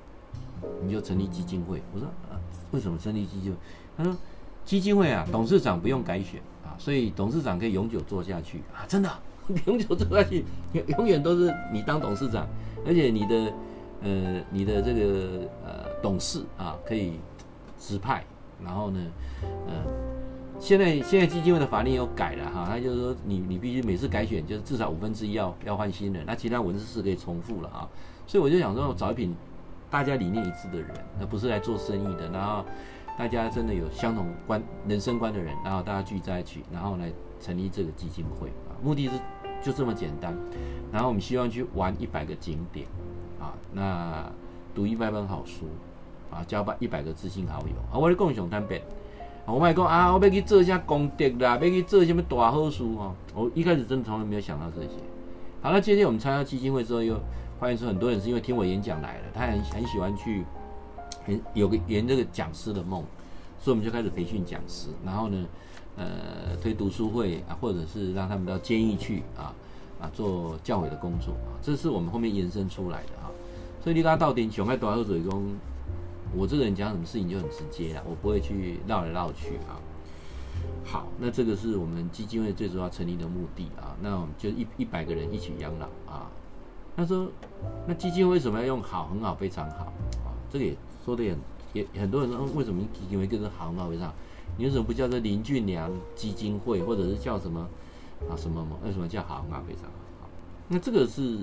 你就成立基金会。我说啊，为什么成立基金会？他说基金会啊，董事长不用改选啊，所以董事长可以永久做下去啊，真的 永久做下去，永 永远都是你当董事长，而且你的呃你的这个呃董事啊可以指派，然后呢，呃。现在现在基金会的法令有改了哈，他就是说你你必须每次改选就是至少五分之一要要换新人，那其他文字是可以重复了啊。所以我就想说，我找一批大家理念一致的人，而不是来做生意的，然后大家真的有相同观人生观的人，然后大家聚在一起，然后来成立这个基金会啊。目的是就这么简单。然后我们希望去玩一百个景点啊，那读一百本好书啊，交一百个知心好友啊，我的共享单边。我们还讲啊，我要去做一下功德啦，要去做什么大好事哦。我一开始真的从来没有想到这些。好了，接着我们参加基金会之后，又发现说很多人是因为听我演讲来了，他很很喜欢去，很有个圆这个讲师的梦，所以我们就开始培训讲师，然后呢，呃，推读书会啊，或者是让他们到监狱去啊啊做教诲的工作啊，这是我们后面延伸出来的哈。所以你刚到底想爱多少水工？我这个人讲什么事情就很直接啊，我不会去绕来绕去啊。好，那这个是我们基金会最主要成立的目的啊。那我们就一一百个人一起养老啊。他说，那基金会为什么要用好、很好、非常好啊？这个也说的也也很多人说，为什么基金会跟着好、很好、非常好？你为什么不叫做林俊良基金会，或者是叫什么啊什么吗？为什么叫好、很好、非常好？那这个是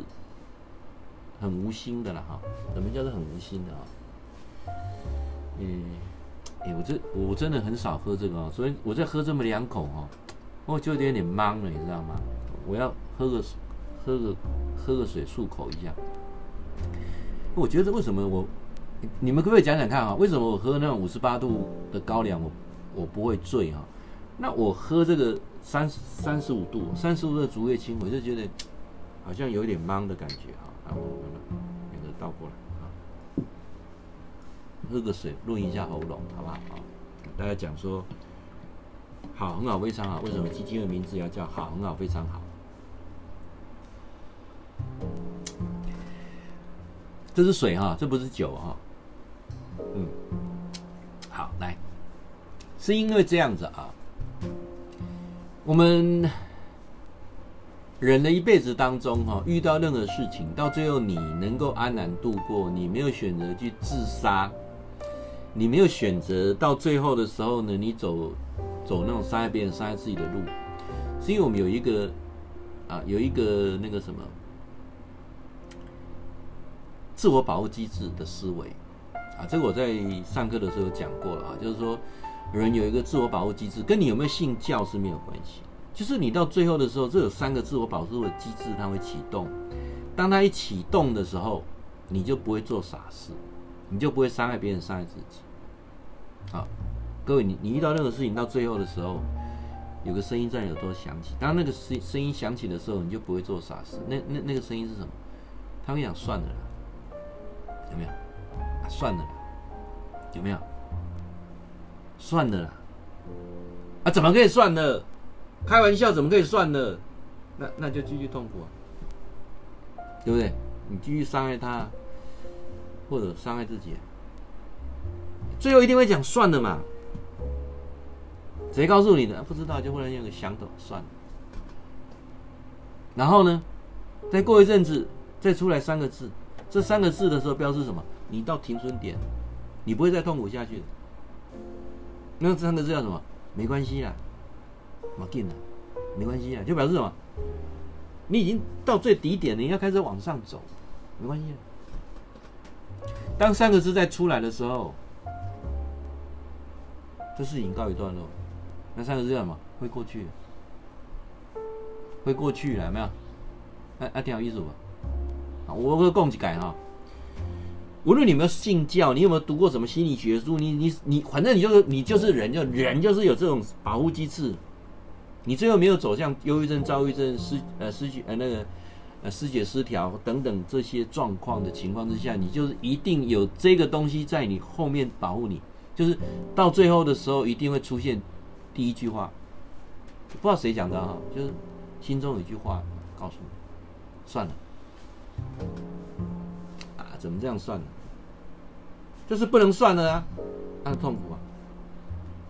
很无心的了哈。什么叫做很无心的啊？嗯，哎、我这我真的很少喝这个哦，所以我在喝这么两口哦，我就有点点懵了，你知道吗？我要喝个喝个喝个水漱口一下。我觉得为什么我，你们可不可以讲讲看啊？为什么我喝那种五十八度的高粱，我我不会醉啊？那我喝这个三三十五度、三十五度的竹叶青，我就觉得好像有点懵的感觉啊。然后把它倒过来。喝个水，润一下喉咙，好不好？大家讲说，好，很好，非常好。为什么基金的名字要叫好，很好，非常好？这是水哈，这不是酒哈。嗯，好，来，是因为这样子啊，我们人的一辈子当中哈，遇到任何事情，到最后你能够安然度过，你没有选择去自杀。你没有选择到最后的时候呢？你走走那种伤害别人、伤害自己的路，是因为我们有一个啊，有一个那个什么自我保护机制的思维啊。这个我在上课的时候讲过了啊，就是说人有一个自我保护机制，跟你有没有信教是没有关系。就是你到最后的时候，这有三个自我保护的机制，它会启动。当它一启动的时候，你就不会做傻事。你就不会伤害别人，伤害自己。好，各位，你你遇到任何事情到最后的时候，有个声音在耳朵响起。当那个声声音响起的时候，你就不会做傻事。那那那个声音是什么？他会讲算了啦，有没有？算了啦，有没有？算了啦，啊，怎么可以算了？开玩笑怎么可以算了？那那就继续痛苦啊，对不对？你继续伤害他。或者伤害自己，最后一定会讲算了嘛？谁告诉你的？不知道就忽然有个响头，算了。然后呢，再过一阵子，再出来三个字，这三个字的时候标示什么？你到停损点，你不会再痛苦下去的。那这三个字叫什么？没关系啦，没劲了，没关系啊，就表示什么？你已经到最底点了，你要开始往上走，没关系。当三个字再出来的时候，这事情告一段落。那三个字叫什么？会过去，会过去了，有没有？啊啊，挺有意思吧？我我讲一改哈。无论你有没有信教，你有没有读过什么心理学书，你你你，反正你就是你就是人，就人就是有这种保护机制。你最后没有走向忧郁症、躁郁症、失呃失去呃那个呃失血失调等等这些状况的情况之下，你就是一定有这个东西在你后面保护你，就是到最后的时候一定会出现第一句话，不知道谁讲的哈，就是心中有一句话告诉你，算了。啊怎么这样算呢？就是不能算了啊，他痛苦啊。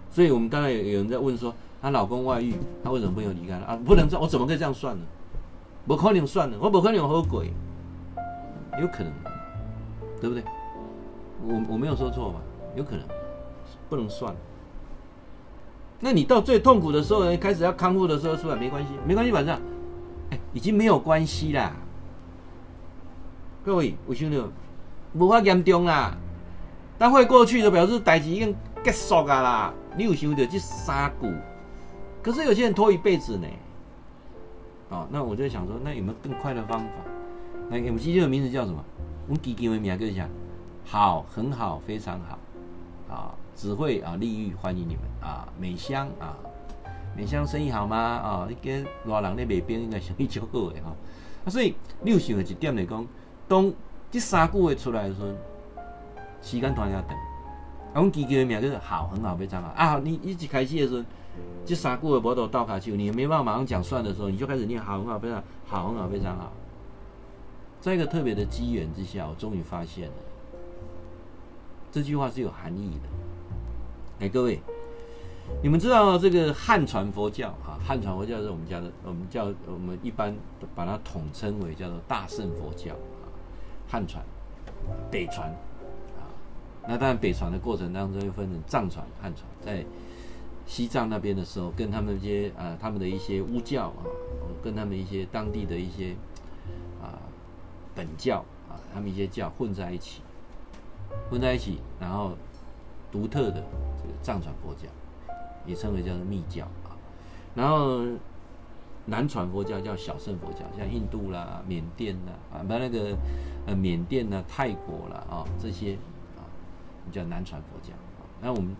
所以我们刚才有有人在问说，她老公外遇，她为什么没有离开啊？不能算，我怎么可以这样算呢？不可能算的，我不可能有后鬼，有可能，对不对？我我没有说错吧？有可能，不能算。那你到最痛苦的时候，开始要康复的时候出来没关系，没关系，反正，哎，已经没有关系啦。各位，我兄弟，无法严重啦。当会过去就表示代志已经结束啊啦。你有想到这三句？可是有些人拖一辈子呢。哦，那我就想说，那有没有更快的方法？那我们基金的名字叫什么？我们基金的名字叫好，很好，非常好。啊，只会啊，利益欢迎你们啊，美香啊，美香生意好吗？啊，你跟外人咧卖冰应该生意就好诶哈。啊，所以你有想到一点来讲。当这三句话出来的时候，时间突然间长。啊，阮基金的名就是好，很好，非常好啊！你一开始的时候，这三句的无都倒卡去，你也没办法马上讲算的时候，你就开始念好，很好，非常好，很好，非常好。在一个特别的机缘之下，我终于发现了这句话是有含义的。哎，各位，你们知道这个汉传佛教啊？汉传佛教是我们家的，我们叫我们一般把它统称为叫做大乘佛教啊。汉传、北传啊，那当然北传的过程当中又分成藏传、汉传。在西藏那边的时候，跟他们一些啊，他们的一些巫教啊，跟他们一些当地的一些啊本教啊，他们一些教混在一起，混在一起，然后独特的这个藏传佛教，也称为叫做密教啊，然后。南传佛教叫小乘佛教，像印度啦、缅甸啦啊，不那个呃缅甸啦、泰国啦啊这些啊，我们叫南传佛教。那我们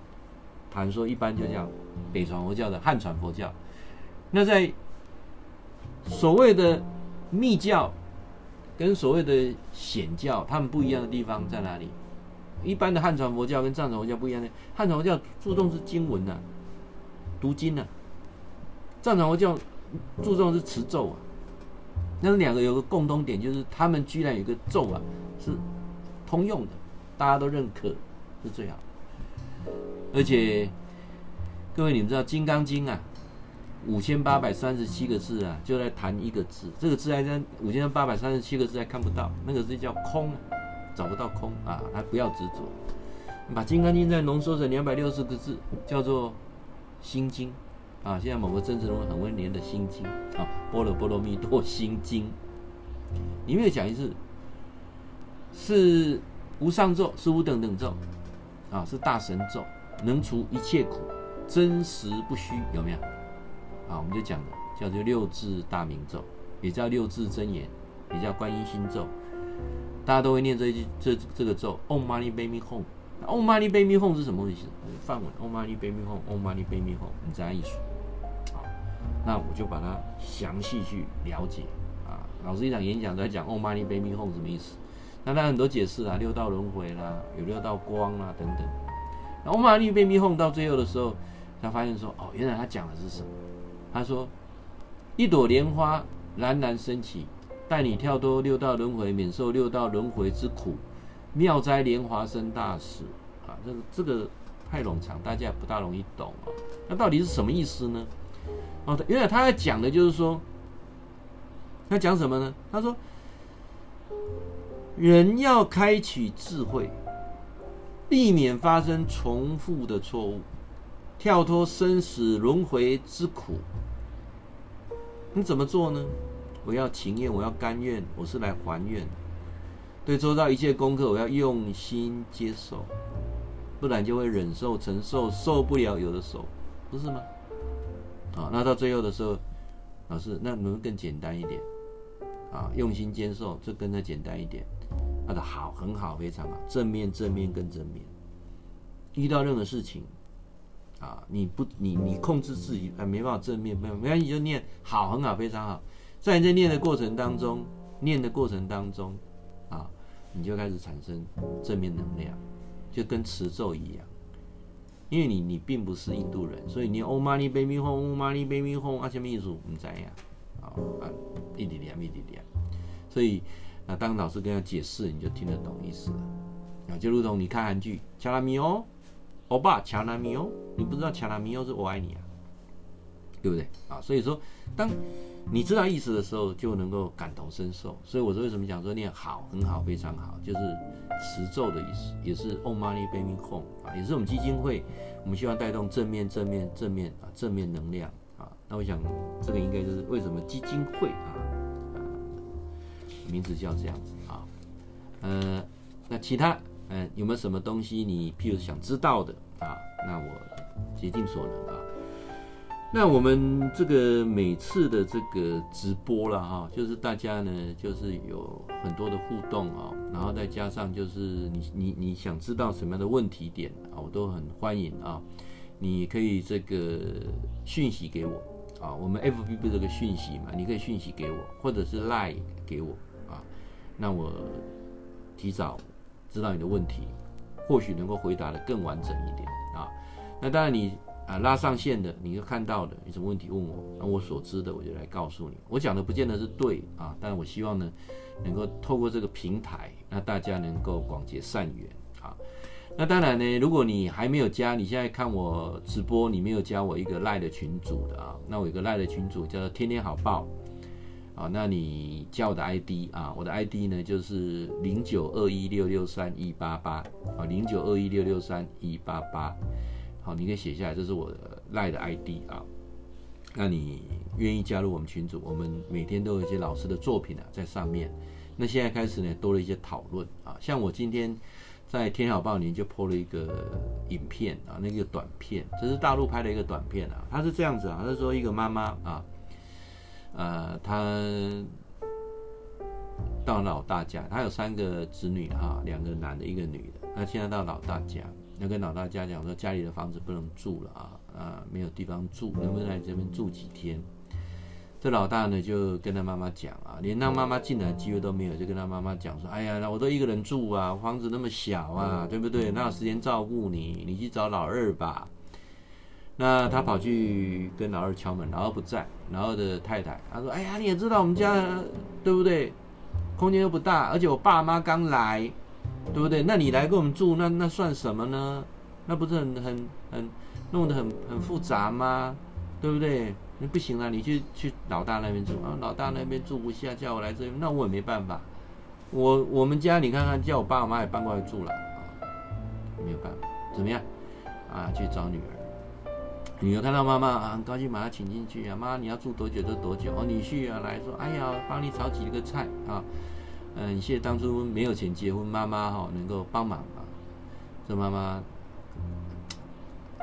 谈说一般就叫北传佛教的汉传佛教。那在所谓的密教跟所谓的显教，他们不一样的地方在哪里？一般的汉传佛教跟藏传佛教不一样的，汉传佛教注重是经文呐、啊，读经呐、啊，藏传佛教。注重是持咒啊，那两个有个共通点，就是他们居然有个咒啊是通用的，大家都认可是最好。而且各位你们知道《金刚经》啊，五千八百三十七个字啊，就在谈一个字，这个字还在五千八百三十七个字还看不到，那个字叫空，找不到空啊，还不要执着。把《金刚经》再浓缩成两百六十个字，叫做《心经》。啊，现在某个政治人物很会念的《心经》啊，《般若波罗蜜多心经》，里面讲一次，是无上咒，是无等等咒，啊，是大神咒，能除一切苦，真实不虚，有没有？啊，我们就讲的叫做六字大明咒，也叫六字真言，也叫观音心咒，大家都会念这一句这这个咒，Om Mani Padme Hum。Om Mani Padme Hum 是什么意思？梵文 Om Mani Padme Hum，Om Mani Padme Hum，你这样意思？那我就把它详细去了解啊。老师一场演讲都在讲 Om Mani Padme Hum 什么意思？那他很多解释啊，六道轮回啦，有六道光啦等等。那 Om Mani Padme Hum 到最后的时候，他发现说，哦，原来他讲的是什么？他说，一朵莲花冉冉升起，带你跳脱六道轮回，免受六道轮回之苦。妙哉莲华生大士啊，这个这个太冗长，大家也不大容易懂啊。那到底是什么意思呢？哦，原来他在讲的就是说，他讲什么呢？他说，人要开启智慧，避免发生重复的错误，跳脱生死轮回之苦。你怎么做呢？我要情愿，我要甘愿，我是来还愿。对周遭一切功课，我要用心接受，不然就会忍受、承受，受不了有的时候，不是吗？好，那到最后的时候，老师，那能不能更简单一点？啊，用心接受，这跟他简单一点。他的好，很好，非常好，正面，正面，更正面。遇到任何事情，啊，你不，你你控制自己，啊，没办法正面，没有没关系，就念好，很好，非常好。在你在念的过程当中，念的过程当中，啊，你就开始产生正面能量，就跟持咒一样。因为你你并不是印度人，所以你 Om Mani Padme Hum，Om Mani Padme Hum 啊，什么意思？不知道啊，啊，一点点，一点点。所以那当老师跟他解释，你就听得懂意思了。啊，就如同你看韩剧，恰拉米欧，欧巴，恰拉米欧，你不知道恰拉米欧是我爱你啊，对不对？啊，所以说当。你知道意思的时候，就能够感同身受。所以我说为什么讲说念好，很好，非常好，就是持咒的意思，也是 Om Mani Padme Hum 啊，也是我们基金会，我们希望带动正面、正面、正面啊，正面能量啊。那我想这个应该就是为什么基金会，啊，名字叫这样子啊。呃，那其他呃有没有什么东西你譬如想知道的啊？那我竭尽所能啊。那我们这个每次的这个直播了哈，就是大家呢，就是有很多的互动啊，然后再加上就是你你你想知道什么样的问题点啊，我都很欢迎啊。你可以这个讯息给我啊，我们 FB 不这个讯息嘛，你可以讯息给我，或者是 Line 给我那我提早知道你的问题，或许能够回答得更完整一点啊。那当然你。啊，拉上线的，你就看到的，有什么问题问我，那我所知的我就来告诉你。我讲的不见得是对啊，但我希望呢，能够透过这个平台，那大家能够广结善缘啊。那当然呢，如果你还没有加，你现在看我直播，你没有加我一个赖的群组的啊，那我有个赖的群组叫做天天好报啊，那你加我的 ID 啊，我的 ID 呢就是零九二一六六三一八八啊，零九二一六六三一八八。好，你可以写下来，这是我的赖的 ID 啊。那你愿意加入我们群组？我们每天都有一些老师的作品啊在上面。那现在开始呢，多了一些讨论啊。像我今天在《天好报》里面就播了一个影片啊，那个短片，这是大陆拍的一个短片啊。他是这样子啊，他说一个妈妈啊，呃，他到老大家，他有三个子女哈，两个男的，一个女的。那现在到老大家。要跟老大家讲说，家里的房子不能住了啊啊，没有地方住，能不能来这边住几天？这老大呢就跟他妈妈讲啊，连让妈妈进来的机会都没有，就跟他妈妈讲说，哎呀，那我都一个人住啊，房子那么小啊，对不对？哪有时间照顾你？你去找老二吧。那他跑去跟老二敲门，老二不在，老二的太太他说，哎呀，你也知道我们家对不对？空间又不大，而且我爸妈刚来。对不对？那你来跟我们住，那那算什么呢？那不是很很很弄得很很复杂吗？对不对？那不行啊，你去去老大那边住啊，老大那边住不下，叫我来这边，那我也没办法。我我们家你看看，叫我爸我妈也搬过来住了啊，没有办法，怎么样？啊，去找女儿，女儿看到妈妈啊，很高兴把她请进去啊，妈你要住多久就多久。哦，女婿啊来说，哎呀，帮你炒几个菜啊。嗯，谢谢当初没有钱结婚，妈妈哈能够帮忙啊，这妈妈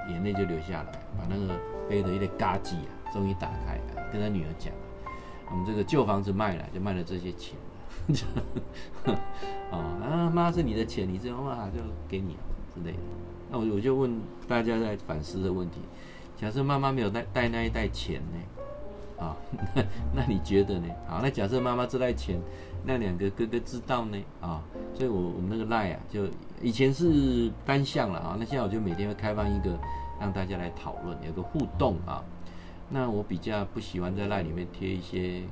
眼泪就流下来，把那个背的一点嘎叽啊，终于打开了，跟他女儿讲，我们这个旧房子卖了，就卖了这些钱了，啊，啊妈是你的钱，你这样话就给你之类的，那我我就问大家在反思的问题，假设妈妈没有带带那一袋钱呢？啊，那 那你觉得呢？好，那假设妈妈这袋钱，那两个哥哥知道呢？啊，所以我我们那个赖啊，就以前是单向了啊，那现在我就每天会开放一个，让大家来讨论，有个互动啊。那我比较不喜欢在赖里面贴一些，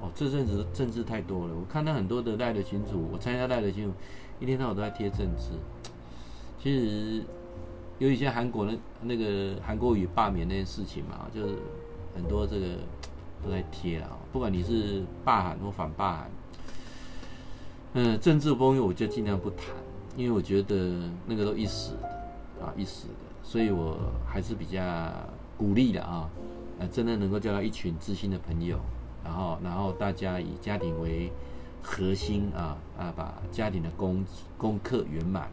哦，这阵子政治太多了，我看到很多的赖的群组，我参加赖的群组，一天到晚都在贴政治。其实有一些韩国的那个韩国语罢免那件事情嘛，就是很多这个。都在贴了啊，不管你是罢韩或反罢韩，嗯，政治风雨我就尽量不谈，因为我觉得那个都一时的啊，一时的，所以我还是比较鼓励的啊，呃，真的能够交到一群知心的朋友，然后，然后大家以家庭为核心啊啊，把家庭的功功课圆满，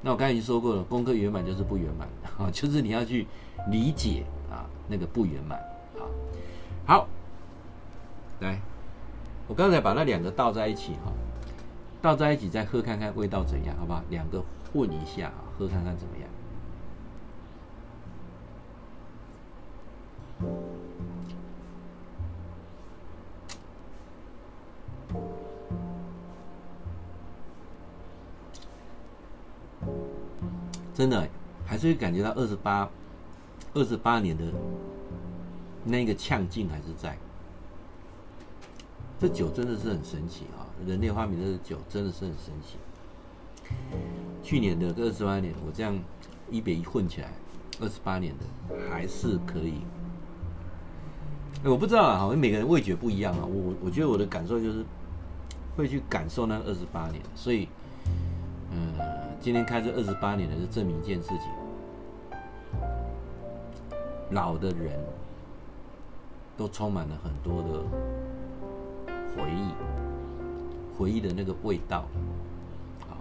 那我刚才已经说过了，功课圆满就是不圆满啊，就是你要去理解啊那个不圆满。啊好，来，我刚才把那两个倒在一起哈，倒在一起再喝看看味道怎样，好不好？两个混一下，喝看看怎么样？真的还是会感觉到二十八、二十八年的那个呛劲还是在。这酒真的是很神奇啊！人类发明的酒真的是很神奇。去年的二十八年，我这样一比一混起来，二十八年的还是可以。我不知道啊，好像每个人味觉不一样啊。我我觉得我的感受就是会去感受那二十八年，所以，今天开这二十八年的是证明一件事情：老的人都充满了很多的回忆，回忆的那个味道。好，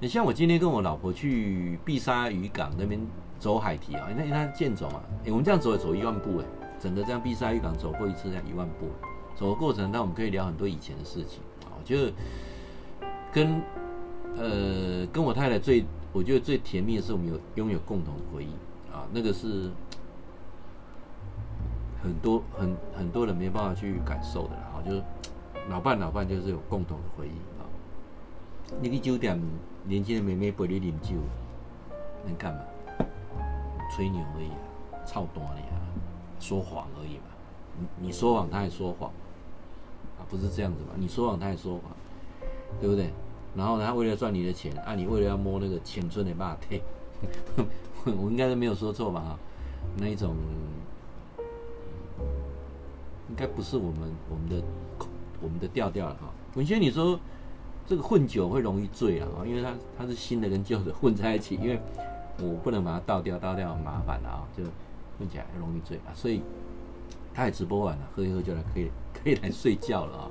你像我今天跟我老婆去碧沙渔港那边走海堤啊，那因为它健走嘛，哎，我们这样走也走一万步哎。整个这样碧沙渔港走过一次这样一万步，走的过程，那我们可以聊很多以前的事情啊。我觉得跟呃跟我太太最，我觉得最甜蜜的是我们有拥有共同的回忆啊，那个是很多很很多人没办法去感受的啦。就是老伴老伴就是有共同的回忆啊。你去酒店，年轻的妹妹陪你饮酒，能干嘛？吹牛而已啊，操蛋的啊！说谎而已嘛，你你说谎，他也说谎，啊，不是这样子嘛？你说谎，他也说谎，对不对？然后他为了赚你的钱，啊，你为了要摸那个青春的肉体，我应该是没有说错吧？哈，那一种应该不是我们我们的我们的调调了哈。文轩，你说这个混酒会容易醉啊？因为它它是新的跟旧的混在一起，因为我不能把它倒掉，倒掉很麻烦的啊，就。混起来容易醉啊，所以他也直播完了，喝一喝就来可以可以来睡觉了啊。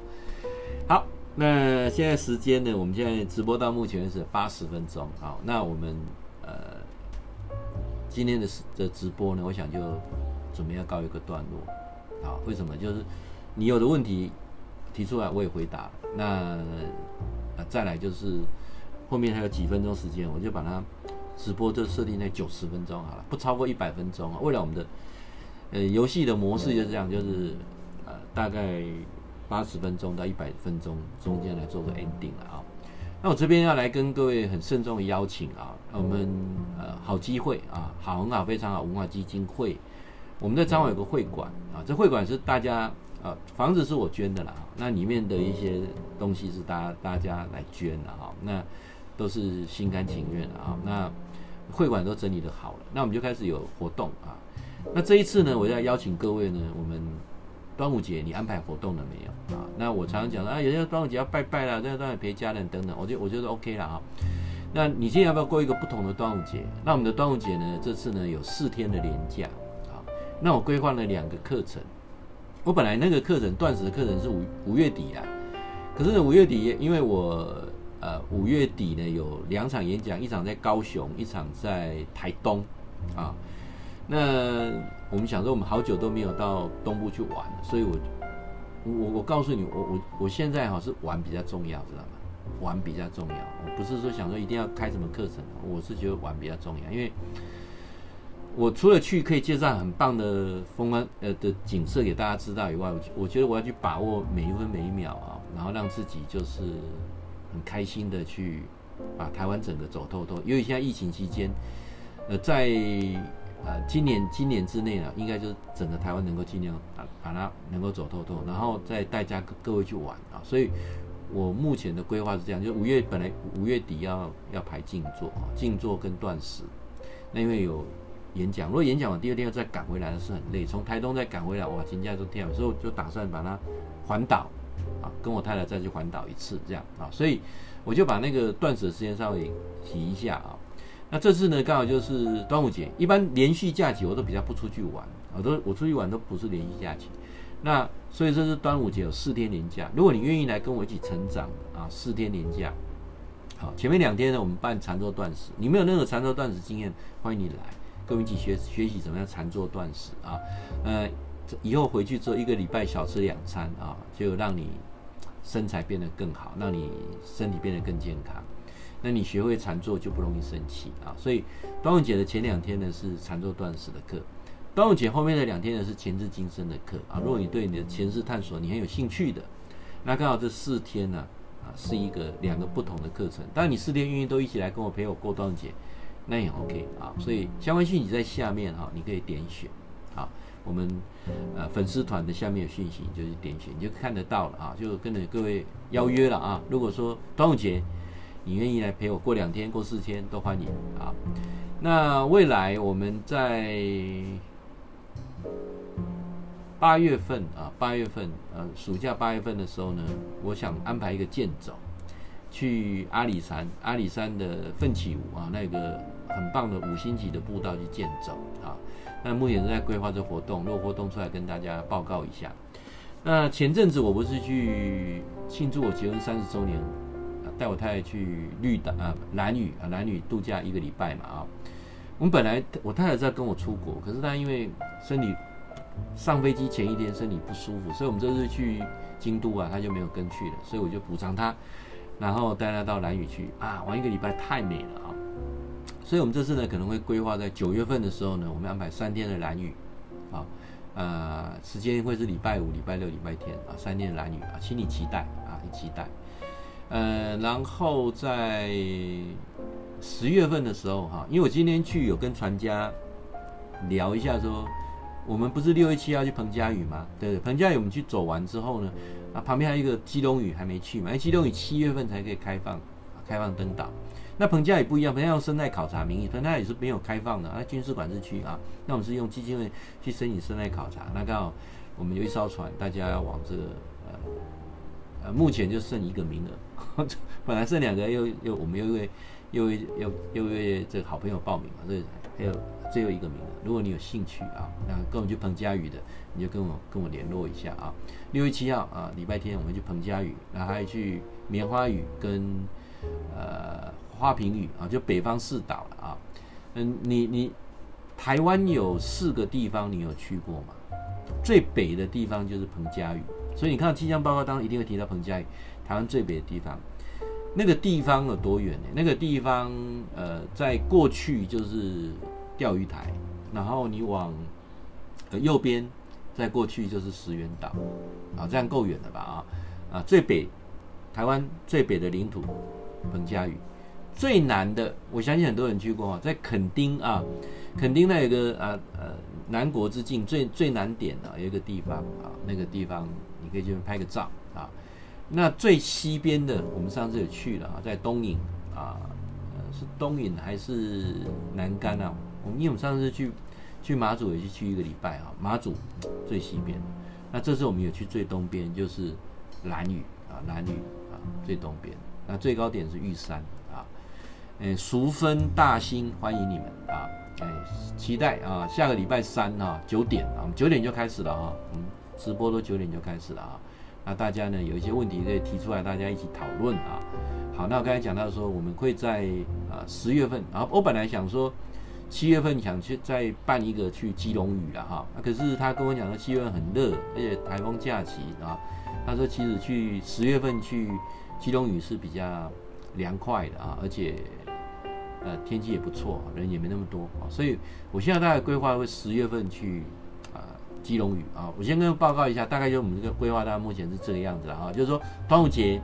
好，那现在时间呢？我们现在直播到目前是八十分钟。好，那我们呃今天的的直播呢，我想就准备要告一个段落。好，为什么？就是你有的问题提出来，我也回答。那啊再来就是后面还有几分钟时间，我就把它。直播就设定在九十分钟好了，不超过一百分钟啊。为了我们的呃游戏的模式就是这样，就是呃大概八十分钟到一百分钟中间来做个 ending 了啊。那我这边要来跟各位很慎重的邀请啊，我们呃好机会啊，好很好非常好文化基金会，我们在彰化有个会馆啊，这会馆是大家啊房子是我捐的啦，那里面的一些东西是大家大家来捐的哈，那都是心甘情愿的啊，那。会馆都整理的好了，那我们就开始有活动啊。那这一次呢，我要邀请各位呢，我们端午节你安排活动了没有啊？那我常常讲啊，有些端午节要拜拜啦，这端午陪家人等等，我就我觉得 OK 了哈。那你今天要不要过一个不同的端午节？那我们的端午节呢，这次呢有四天的连假啊。那我规划了两个课程，我本来那个课程断食的课程是五五月底啊，可是五月底因为我。呃，五月底呢有两场演讲，一场在高雄，一场在台东，啊，那我们想说，我们好久都没有到东部去玩了，所以我，我我告诉你，我我我现在哈是玩比较重要，知道吗？玩比较重要，我不是说想说一定要开什么课程，我是觉得玩比较重要，因为，我除了去可以介绍很棒的风光呃的景色给大家知道以外，我我觉得我要去把握每一分每一秒啊，然后让自己就是。很开心的去把台湾整个走透透，因为现在疫情期间，呃，在呃今年今年之内呢，应该就是整个台湾能够尽量把把它能够走透透，然后再带家各各位去玩啊。所以我目前的规划是这样，就五月本来五月底要要排静坐啊，静坐跟断食。那因为有演讲，如果演讲完第二天要再赶回来的是很累，从台东再赶回来哇，请假都天，所以我就打算把它环岛。啊，跟我太太再去环岛一次，这样啊，所以我就把那个断食的时间稍微提一下啊。那这次呢，刚好就是端午节，一般连续假期我都比较不出去玩，我都我出去玩都不是连续假期。那所以这是端午节有四天连假，如果你愿意来跟我一起成长啊，四天连假，好，前面两天呢我们办禅坐断食，你没有任何禅坐断食经验，欢迎你来跟我们一起学学习怎么样禅坐断食啊，呃。以后回去之后，一个礼拜少吃两餐啊，就让你身材变得更好，让你身体变得更健康。那你学会禅坐就不容易生气啊。所以端午节的前两天呢是禅坐断食的课，端午节后面的两天呢是前世今生的课啊。如果你对你的前世探索你很有兴趣的，那刚好这四天呢啊是一个两个不同的课程。当然你四天愿意都一起来跟我陪我过端午节，那也 OK 啊。所以相关讯息在下面哈，你可以点选啊。我们呃粉丝团的下面有讯息，就是点选，你就看得到了啊，就跟着各位邀约了啊。如果说端午节你愿意来陪我过两天、过四天，都欢迎啊。那未来我们在八月份啊，八月份呃暑假八月份的时候呢，我想安排一个健走，去阿里山，阿里山的奋起舞啊，那个很棒的五星级的步道去健走啊。那目前正在规划这活动，如果活动出来跟大家报告一下。那前阵子我不是去庆祝我结婚三十周年，带我太太去绿岛啊兰屿啊兰屿度假一个礼拜嘛啊。我们本来我太太在跟我出国，可是她因为身体上飞机前一天身体不舒服，所以我们这次去京都啊，她就没有跟去了，所以我就补偿她，然后带她到兰屿去啊玩一个礼拜，太美了啊。所以，我们这次呢可能会规划在九月份的时候呢，我们安排三天的兰屿，啊，呃，时间会是礼拜五、礼拜六、礼拜天啊，三天的兰屿啊，请你期待啊，你期待。呃，然后在十月份的时候哈，因为我今天去有跟船家聊一下说，我们不是六月七号去彭佳屿吗？对对，彭佳屿我们去走完之后呢，啊，旁边还有一个基隆屿还没去嘛，因为基隆屿七月份才可以开放，开放登岛。那彭佳屿不一样，彭佳屿生态考察名义，彭佳屿是没有开放的啊，军事管制区啊。那我们是用基金会去申请生态考察。那刚好我们有一艘船，大家要往这个呃呃，目前就剩一个名额，本来剩两个，又又我们又为又为又又为这个好朋友报名嘛，所以还有最后一个名额。如果你有兴趣啊，那跟我去彭佳屿的，你就跟我跟我联络一下啊。六月七号啊，礼拜天我们去彭佳屿，然后还去棉花屿跟呃。花瓶屿啊，就北方四岛了啊。嗯，你你台湾有四个地方，你有去过吗？最北的地方就是彭佳屿，所以你看到气象报告当中一定会提到彭佳屿，台湾最北的地方。那个地方有多远呢？那个地方呃，在过去就是钓鱼台，然后你往呃右边，在过去就是石垣岛啊，这样够远了吧啊啊，最北台湾最北的领土彭佳屿。最南的，我相信很多人去过，在垦丁啊，垦丁那有个呃呃南国之境最最南点的有一个地方啊，那个地方你可以去拍个照。那最西边的，我们上次也去了啊，在东引啊，呃是东引还是南竿啊？我们因为我们上次去去马祖也是去一个礼拜啊，马祖最西边。那这次我们有去最东边，就是兰屿啊，兰屿啊最东边。那最高点是玉山啊。诶，淑芬大兴欢迎你们啊！诶，期待啊，下个礼拜三啊，九点啊，九点就开始了啊，我们直播都九点就开始了啊。那大家呢，有一些问题可以提出来，大家一起讨论啊。好，那我刚才讲到说，我们会在啊十月份啊，我本来想说七月份想去再办一个去基隆屿了哈，可是他跟我讲说七月份很热，而且台风假期啊，他说其实去十月份去基隆屿是比较凉快的啊，而且。呃，天气也不错，人也没那么多啊，所以我现在大概规划会十月份去、基隆屿啊。我先跟报告一下，大概就我们这个规划，大概目前是这个样子了啊。就是说端午节，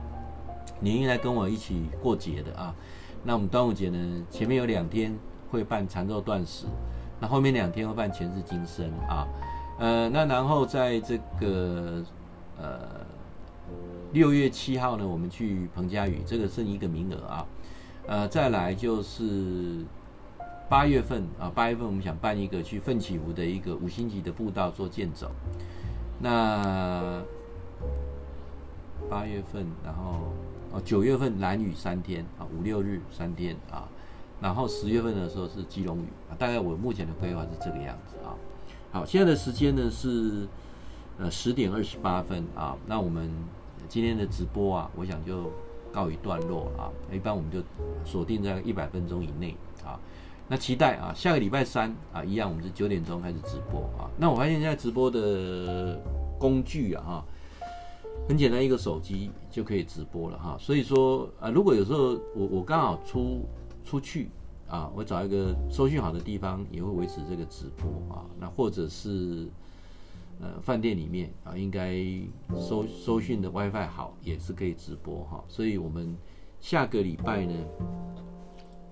你应该跟我一起过节的啊。那我们端午节呢，前面有两天会办禅坐断食，那后面两天会办前世今生啊。呃，那然后在这个呃六月七号呢，我们去彭佳屿，这个剩一个名额啊。呃，再来就是八月份啊，八月份我们想办一个去奋起湖的一个五星级的步道做健走。那八月份，然后哦九月份蓝雨三天啊，五六日三天啊，然后十月份的时候是基隆雨啊。大概我目前的规划是这个样子啊。好，现在的时间呢是呃十点二十八分啊。那我们今天的直播啊，我想就。告一段落啊，一般我们就锁定在一百分钟以内。那期待啊，下个礼拜三啊，一样我们是九点钟开始直播啊。那我发现现在直播的工具啊，哈，很简单，一个手机就可以直播了哈。所以说啊，如果有时候我我刚好出出去啊，我找一个收讯好的地方，也会维持这个直播啊。那或者是呃饭店里面啊，应该收收讯的 WiFi 好，也是可以直播哈。所以我们下个礼拜呢，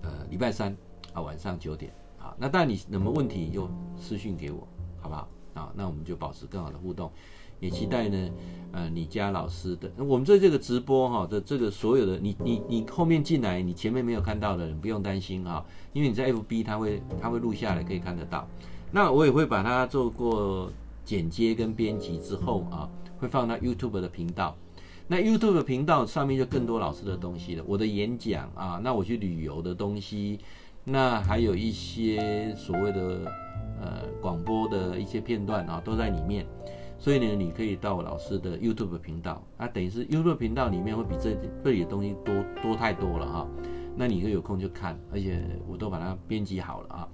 呃礼拜三啊晚上九点啊，那当然你什么问题就私讯给我，好不好？啊，那我们就保持更好的互动。也期待呢，呃，你家老师的，我们在这个直播哈的这个所有的，你你你后面进来，你前面没有看到的你不用担心哈，因为你在 FB 它会它会录下来可以看得到，那我也会把它做过剪接跟编辑之后啊，会放到 YouTube 的频道，那 YouTube 的频道上面就更多老师的东西了，我的演讲啊，那我去旅游的东西，那还有一些所谓的呃广播的一些片段啊，都在里面。所以呢，你可以到老师的 YouTube 频道，啊，等于是 YouTube 频道里面会比这这里的东西多多太多了哈。那你可以有空就看，而且我都把它编辑好了啊。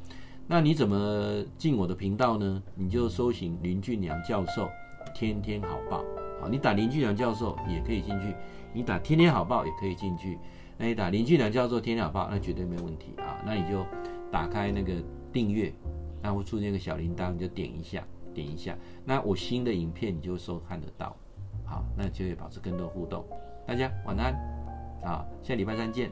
那你怎么进我的频道呢？你就搜寻林俊良教授天天好报，好，你打林俊良教授也可以进去，你打天天好报也可以进去。那你打林俊良叫做天天好报，那绝对没问题啊。那你就打开那个订阅，那会出现个小铃铛，你就点一下。点一下，那我新的影片你就收看得到，好，那就会保持更多互动。大家晚安，啊，下礼拜三见。